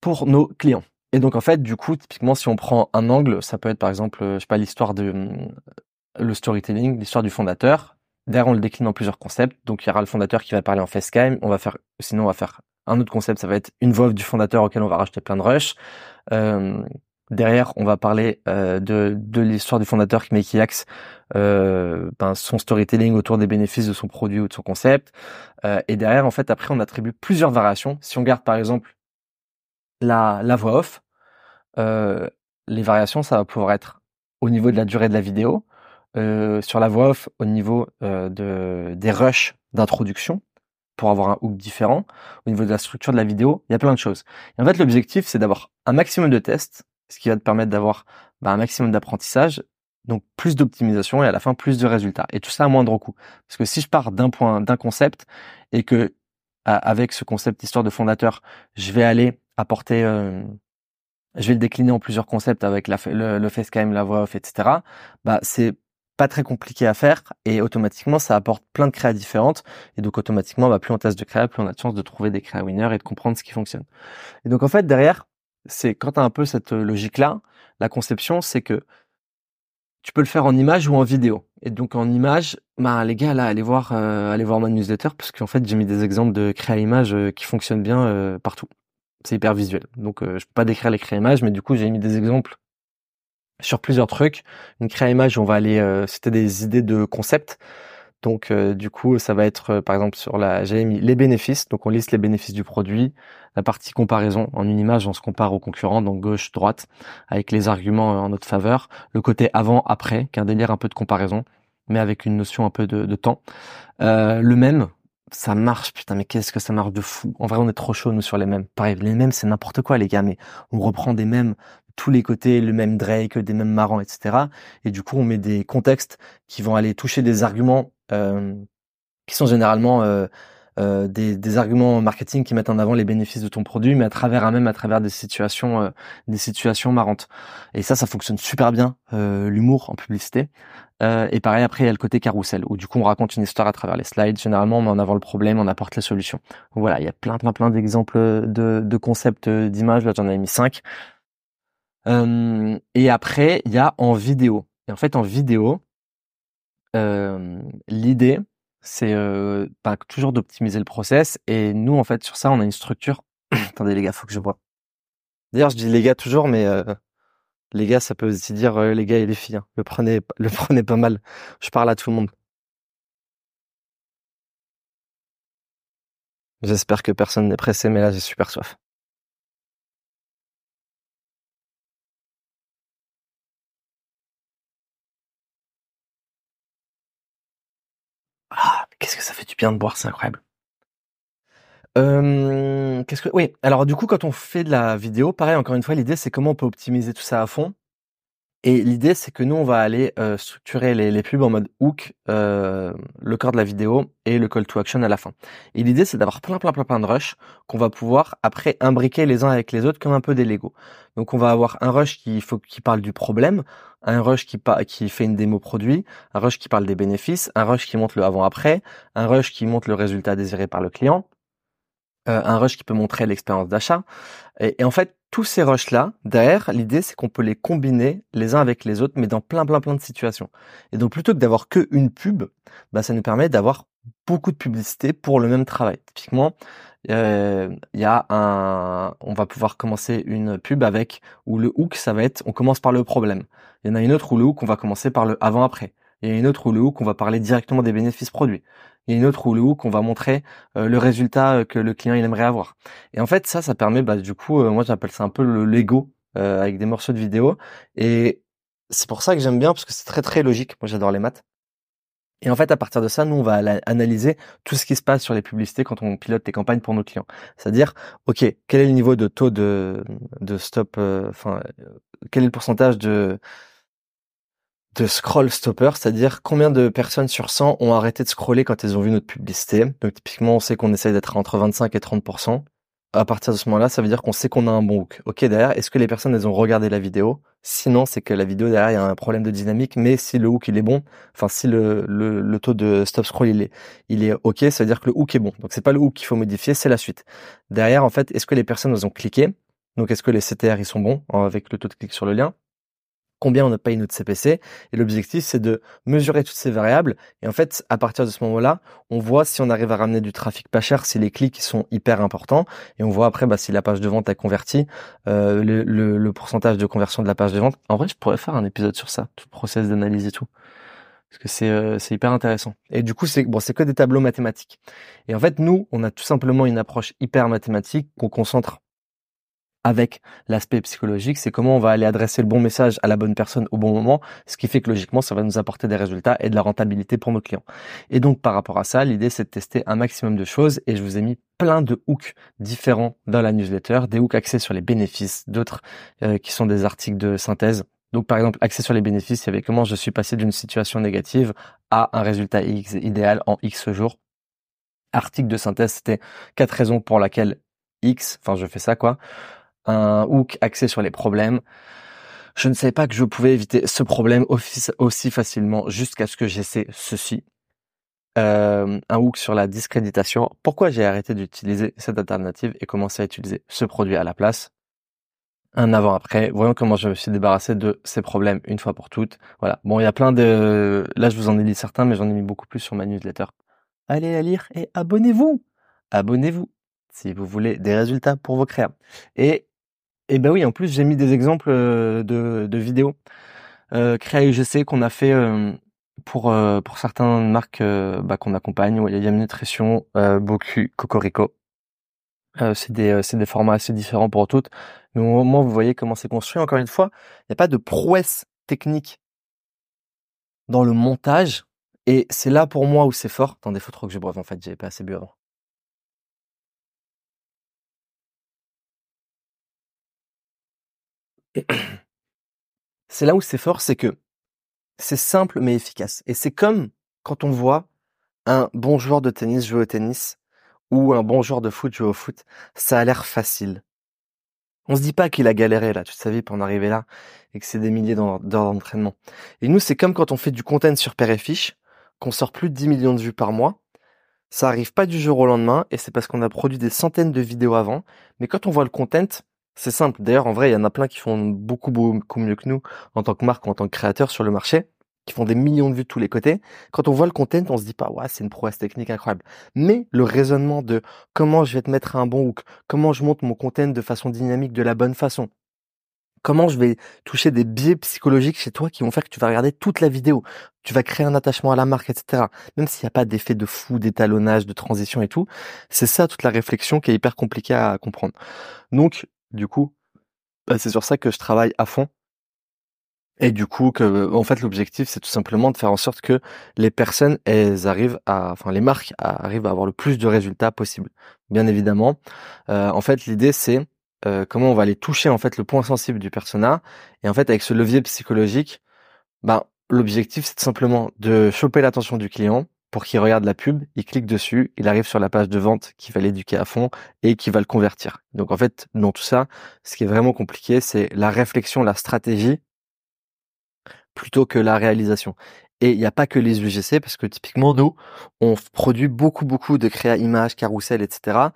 pour nos clients. Et donc en fait, du coup, typiquement, si on prend un angle, ça peut être par exemple, euh, je sais pas, l'histoire de euh, le storytelling, l'histoire du fondateur. Derrière, on le décline en plusieurs concepts. Donc il y aura le fondateur qui va parler en facecam. On va faire, sinon on va faire un autre concept, ça va être une voix du fondateur auquel on va rajouter plein de rush. Euh, Derrière, on va parler de, l'histoire du fondateur qui met Axe, euh, ben, son storytelling autour des bénéfices de son produit ou de son concept. Et derrière, en fait, après, on attribue plusieurs variations. Si on garde par exemple la voix off, euh, les variations, ça va pouvoir être au niveau de la durée de la vidéo, euh, sur la voix off, au niveau euh, de, des rushs d'introduction, pour avoir un hook différent. Au niveau de la structure de la vidéo, il y a plein de choses. En fait, l'objectif, c'est d'avoir un maximum de tests ce qui va te permettre d'avoir bah, un maximum d'apprentissage, donc plus d'optimisation et à la fin plus de résultats. Et tout ça à moindre coût. Parce que si je pars d'un point, d'un concept et que avec ce concept histoire de fondateur, je vais aller apporter, euh, je vais le décliner en plusieurs concepts avec le, facecam, la voix off, etc. Bah c'est pas très compliqué à faire et automatiquement ça apporte plein de créas différentes et donc automatiquement bah, plus on teste de créa, plus on a de chance de trouver des créas winners et de comprendre ce qui fonctionne. Et donc en fait derrière c'est quand tu un peu cette euh, logique-là, la conception, c'est que tu peux le faire en image ou en vidéo. Et donc en image, bah les gars là, allez voir, euh, allez voir ma newsletter parce qu'en fait j'ai mis des exemples de créa image euh, qui fonctionnent bien partout. C'est hyper visuel. Donc je peux pas décrire les créa images, mais du coup j'ai mis des exemples sur plusieurs trucs. Une créa image, on va aller, c'était des idées de concept. Donc euh, du coup, ça va être euh, par exemple sur la j'avais mis les bénéfices, donc on liste les bénéfices du produit, la partie comparaison en une image, on se compare aux concurrents, donc gauche, droite, avec les arguments euh, en notre faveur, le côté avant, après, qui est un délire un peu de comparaison, mais avec une notion un peu de temps. le même, ça marche, putain, mais qu'est-ce que ça marche de fou. En vrai, on est trop chaud, nous, sur les mêmes. Pareil, les mêmes, c'est n'importe quoi, les gars, mais on reprend des mêmes tous les côtés, le même Drake, des mêmes marrants, etc. Et du coup, on met des contextes qui vont aller toucher des arguments euh, qui sont généralement euh, euh, des, des, arguments marketing qui mettent en avant les bénéfices de ton produit, mais à travers même à travers des situations, euh, des situations marrantes. Et ça, ça fonctionne super bien, euh, l'humour en publicité. Et pareil, après, il y a le côté carrousel, où du coup, on raconte une histoire à travers les slides. Généralement, on met en avant le problème, on apporte la solution. Voilà, il y a plein, plein, plein d'exemples de, concepts d'images. Là, j'en ai mis cinq. et après, il y a en vidéo. Et en fait, en vidéo, l'idée, c'est euh, toujours d'optimiser le process. Et nous, en fait, sur ça, on a une structure. Attendez, les gars, faut que je vois. D'ailleurs, je dis les gars toujours, mais euh, les gars, ça peut aussi dire euh, les gars et les filles. Hein. Le prenez, le prenez pas mal. Je parle à tout le monde. J'espère que personne n'est pressé, mais là, j'ai super soif. Ah, qu'est-ce que ça fait du bien de boire, c'est incroyable. Euh, qu'est-ce que oui alors du coup quand on fait de la vidéo pareil encore une fois l'idée c'est comment on peut optimiser tout ça à fond et l'idée, c'est que nous, on va aller euh, structurer les, les, pubs en mode hook, euh, le corps de la vidéo et le call to action à la fin. Et l'idée, c'est d'avoir plein, plein, plein, plein de rush qu'on va pouvoir après imbriquer les uns avec les autres comme un peu des Lego. Donc, on va avoir un rush qui faut qui parle du problème, un rush qui, qui fait une démo produit, un rush qui parle des bénéfices, un rush qui montre le avant-après, un rush qui montre le résultat désiré par le client, un rush qui peut montrer l'expérience d'achat. Et, et en fait, tous ces rushs-là, derrière, l'idée, c'est qu'on peut les combiner les uns avec les autres, mais dans plein, plein, plein de situations. Et donc, plutôt que d'avoir que une pub, bah, ça nous permet d'avoir beaucoup de publicité pour le même travail. Typiquement, euh, il y a un, on va pouvoir commencer une pub avec où le hook, ça va être, on commence par le problème. Il y en a une autre où le hook, on va commencer par le avant-après. Il y a une autre où le hook, on va parler directement des bénéfices produits il y a une autre où qu'on va montrer euh, le résultat euh, que le client il aimerait avoir. Et en fait, ça, ça permet, bah, du coup, euh, moi j'appelle ça un peu le Lego avec des morceaux de vidéo. Et c'est pour ça que j'aime bien parce que c'est très très logique. Moi, j'adore les maths. Et en fait, à partir de ça, nous, on va analyser tout ce qui se passe sur les publicités quand on pilote des campagnes pour nos clients. C'est-à-dire, OK, quel est le niveau de taux de, de stop, enfin, quel est le pourcentage de, de scroll stopper, c'est-à-dire combien de personnes sur 100 ont arrêté de scroller quand elles ont vu notre publicité. Donc typiquement, on sait qu'on essaye d'être entre 25 et 30%. À partir de ce moment-là, ça veut dire qu'on sait qu'on a un bon hook. Ok, derrière, est-ce que les personnes, elles ont regardé la vidéo? Sinon, c'est que la vidéo, derrière, il y a un problème de dynamique. Mais si le hook, il est bon, enfin, si le, le, taux de stop scroll, il est, il est ok, ça veut dire que le hook est bon. Donc, c'est pas le hook qu'il faut modifier, c'est la suite. Derrière, en fait, est-ce que les personnes, elles ont cliqué? Donc, est-ce que les CTR, ils sont bons avec le taux de clic sur le lien? Combien on a payé notre CPC. Et l'objectif, c'est de mesurer toutes ces variables. Et en fait, à partir de ce moment-là, on voit si on arrive à ramener du trafic pas cher, si les clics sont hyper importants. Et on voit après bah, si la page de vente a converti, euh, le, le, pourcentage de conversion de la page de vente. En vrai, je pourrais faire un épisode sur ça, tout le process d'analyse et tout. Parce que c'est euh, hyper intéressant. Et du coup, c'est bon, c'est que des tableaux mathématiques. Et en fait, nous, on a tout simplement une approche hyper mathématique qu'on concentre avec l'aspect psychologique, c'est comment on va aller adresser le bon message à la bonne personne au bon moment, ce qui fait que logiquement, ça va nous apporter des résultats et de la rentabilité pour nos clients. Et donc, par rapport à ça, l'idée, c'est de tester un maximum de choses et je vous ai mis plein de hooks différents dans la newsletter, des hooks axés sur les bénéfices, d'autres euh, qui sont des articles de synthèse. Donc, par exemple, axé sur les bénéfices, il y avait comment je suis passé d'une situation négative à un résultat X idéal en X jours. Article de synthèse, c'était quatre raisons pour lesquelles X, enfin, je fais ça, quoi un hook axé sur les problèmes. Je ne savais pas que je pouvais éviter ce problème aussi facilement jusqu'à ce que j'essaie ceci. Euh, un hook sur la discréditation. Pourquoi j'ai arrêté d'utiliser cette alternative et commencé à utiliser ce produit à la place? Un avant-après. Voyons comment je me suis débarrassé de ces problèmes une fois pour toutes. Voilà. Bon, il y a plein de... Là, je vous en ai dit certains, mais j'en ai mis beaucoup plus sur ma newsletter. Allez la lire et abonnez-vous. Abonnez-vous si vous voulez des résultats pour vos créas. Et et ben oui, en plus j'ai mis des exemples euh, de, de vidéos euh, créa UGC qu'on a fait euh, pour euh, pour certaines marques bah, qu'on accompagne. A Nutrition, Boku, Cocorico. c'est des c'est des formats assez différents pour toutes. Mais au moment vous voyez comment c'est construit. Encore une fois, il n'y a pas de prouesse technique dans le montage. Et c'est là pour moi où c'est fort. Attendez, faut trop que je boive en fait, j'avais pas assez bu avant. c'est là où c'est fort, c'est que c'est simple mais efficace. Et c'est comme quand on voit un bon joueur de tennis jouer au tennis ou un bon joueur de foot jouer au foot. Ça a l'air facile. On se dit pas qu'il a galéré là toute sa vie pour en arriver là et que c'est des milliers d'heures d'entraînement. Et nous, c'est comme quand on fait du content sur Père Fiche, qu'on sort plus de 10 millions de vues par mois. Ça arrive pas du jour au lendemain et c'est parce qu'on a produit des centaines de vidéos avant. Mais quand on voit le content, c'est simple. D'ailleurs, en vrai, il y en a plein qui font beaucoup, beaucoup mieux que nous en tant que marque ou en tant que créateur sur le marché, qui font des millions de vues de tous les côtés. Quand on voit le content, on se dit pas, ouais, c'est une prouesse technique incroyable. Mais le raisonnement de comment je vais te mettre un bon hook, comment je monte mon content de façon dynamique, de la bonne façon, comment je vais toucher des biais psychologiques chez toi qui vont faire que tu vas regarder toute la vidéo, tu vas créer un attachement à la marque, etc. Même s'il n'y a pas d'effet de fou, d'étalonnage, de transition et tout, c'est ça toute la réflexion qui est hyper compliquée à comprendre. Donc, du coup, bah, c'est sur ça que je travaille à fond. Et du coup, en fait, l'objectif, c'est tout simplement de faire en sorte que les personnes, elles arrivent à, enfin, les marques arrivent à avoir le plus de résultats possible. Bien évidemment. Euh, en fait, l'idée, c'est euh, comment on va aller toucher, en fait, le point sensible du persona. Et en fait, avec ce levier psychologique, ben, l'objectif, c'est tout simplement de choper l'attention du client, pour qu'il regarde la pub, il clique dessus, il arrive sur la page de vente qui va l'éduquer à fond et qui va le convertir. Donc en fait, dans tout ça, ce qui est vraiment compliqué, c'est la réflexion, la stratégie, plutôt que la réalisation. Et il n'y a pas que les UGC, parce que typiquement, nous, on produit beaucoup, beaucoup de créa images, carousel, etc.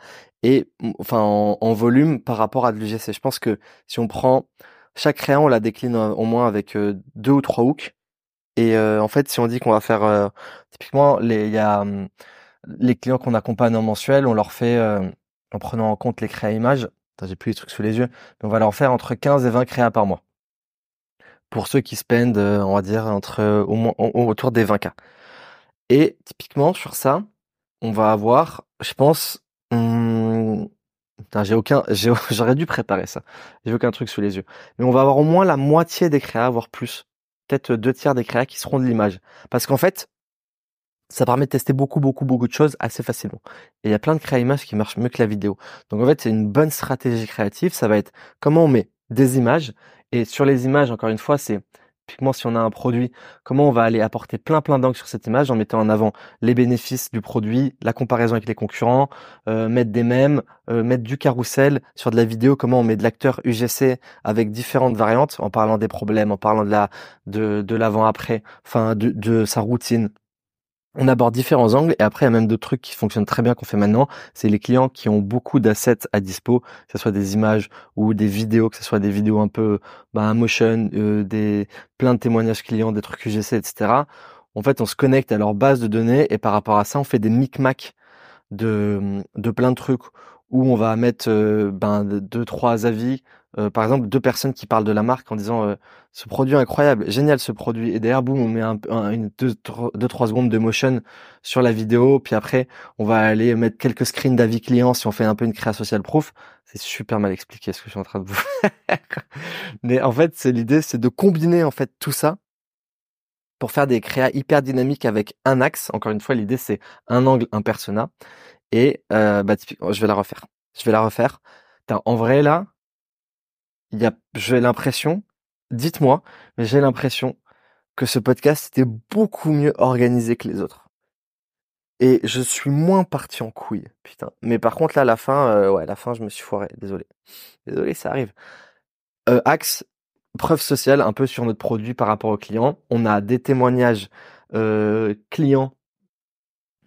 Et enfin, en, volume par rapport à de l'UGC. Je pense que si on prend chaque créa, on la décline au moins avec euh, deux ou trois hooks. Et euh, en fait, si on dit qu'on va faire euh, typiquement les y a hum, les clients qu'on accompagne en mensuel, on leur fait euh, en prenant en compte les créas images. J'ai plus les trucs sous les yeux, mais on va leur faire entre 15 et 20 créas par mois. Pour ceux qui spendent, on va dire entre au moins autour des 20 k. Et typiquement sur ça, on va avoir, je pense, hum, j'ai aucun, j'aurais dû préparer ça. J'ai aucun truc sous les yeux. Mais on va avoir au moins la moitié des créas, voire plus, peut-être deux tiers des créas qui seront de l'image. Parce qu'en fait, ça permet de tester beaucoup, beaucoup, beaucoup de choses assez facilement. Et il y a plein de créa images qui marchent mieux que la vidéo. Donc en fait, c'est une bonne stratégie créative. Ça va être comment on met des images. Et sur les images, encore une fois, c'est typiquement si on a un produit, comment on va aller apporter plein plein d'angles sur cette image en mettant en avant les bénéfices du produit, la comparaison avec les concurrents, euh, mettre des mèmes, euh, mettre du carrousel sur de la vidéo, comment on met de l'acteur UGC avec différentes variantes, en parlant des problèmes, en parlant de la de, de l'avant-après, enfin de, de sa routine, on aborde différents angles et après il y a même d'autres trucs qui fonctionnent très bien qu'on fait maintenant. C'est les clients qui ont beaucoup d'assets à dispo, que ce soit des images ou des vidéos, que ce soit des vidéos un peu bah, motion, euh, des plein de témoignages clients, des trucs UGC, etc. En fait, on se connecte à leur base de données et par rapport à ça, on fait des micmacs de de plein de trucs où on va mettre euh, ben deux trois avis euh, par exemple deux personnes qui parlent de la marque en disant euh, ce produit incroyable génial ce produit et derrière boum on met un, une deux, deux trois secondes de motion sur la vidéo. Puis après on va aller mettre quelques screens d'avis clients si on fait un peu une créa social proof. C'est super mal expliqué ce que je suis en train de vous faire. Mais en fait c'est l'idée c'est de combiner en fait tout ça pour faire des créas hyper dynamiques avec un axe. Encore une fois l'idée c'est un angle un persona et euh, bah, je vais la refaire. Je vais la refaire. en vrai, là, j'ai l'impression, dites-moi, mais j'ai l'impression que ce podcast était beaucoup mieux organisé que les autres. Et je suis moins parti en couille, putain. Mais par contre, là, la fin, euh, ouais, la fin, je me suis foiré. Désolé. Désolé, ça arrive. Euh, axe, preuve sociale, un peu sur notre produit par rapport aux clients. On a des témoignages clients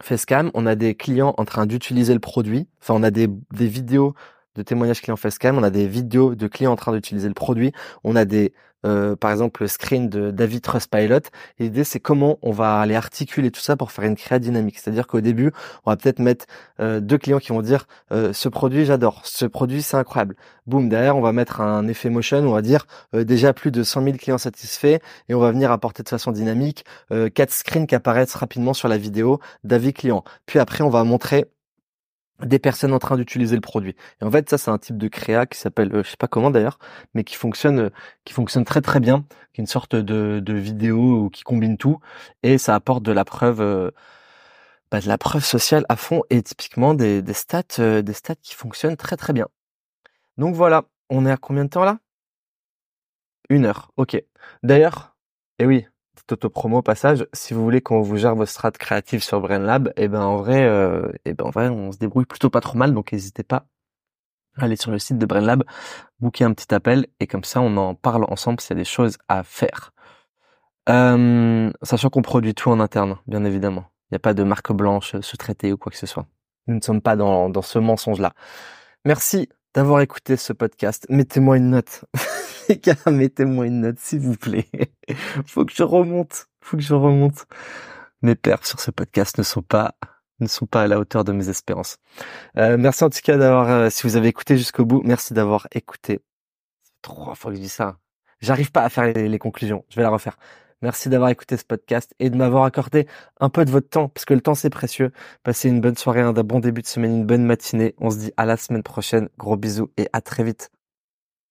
Facecam, on a des clients en train d'utiliser le produit. Enfin, on a des, des vidéos de témoignages clients Facecam, on a des vidéos de clients en train d'utiliser le produit, on a des euh, par exemple le screen de David Trustpilot. L'idée c'est comment on va aller articuler tout ça pour faire une créa dynamique. C'est-à-dire qu'au début, on va peut-être mettre euh, deux clients qui vont dire euh, ce produit j'adore, ce produit c'est incroyable. Boum, derrière on va mettre un effet motion, on va dire déjà plus de 100 000 clients satisfaits et on va venir apporter de façon dynamique quatre screens qui apparaissent rapidement sur la vidéo d'avis client. Puis après on va montrer des personnes en train d'utiliser le produit. Et en fait, ça, c'est un type de créa qui s'appelle, euh, je sais pas comment d'ailleurs, mais qui fonctionne, euh, qui fonctionne très très bien, qui est une sorte de, de vidéo qui combine tout et ça apporte de la preuve, euh, bah, de la preuve sociale à fond et typiquement des, des stats, des stats qui fonctionnent très très bien. Donc voilà, on est à combien de temps là? Une heure. Ok. D'ailleurs, eh oui, auto-promo passage, si vous voulez qu'on vous gère vos strat créatives sur BrainLab, et eh ben en vrai, euh, et eh ben en vrai, on se débrouille plutôt pas trop mal, donc n'hésitez pas à aller sur le site de BrainLab, booker un petit appel, et comme ça, on en parle ensemble s'il y a des choses à faire. Euh, sachant qu'on produit tout en interne, bien évidemment. Il n'y a pas de marque blanche sous-traitée ou quoi que ce soit. Nous ne sommes pas dans, dans ce mensonge-là. Merci d'avoir écouté ce podcast. Mettez-moi une note. les gars, mettez-moi une note, s'il vous plaît. Faut que je remonte. Faut que je remonte. Mes perfs sur ce podcast ne sont pas ne sont pas à la hauteur de mes espérances. Euh, merci en tout cas d'avoir, euh, si vous avez écouté jusqu'au bout, merci d'avoir écouté. Trois fois que je dis ça. J'arrive pas à faire les, les conclusions. Je vais la refaire. Merci d'avoir écouté ce podcast et de m'avoir accordé un peu de votre temps, parce que le temps c'est précieux. Passez une bonne soirée, un bon début de semaine, une bonne matinée. On se dit à la semaine prochaine. Gros bisous et à très vite.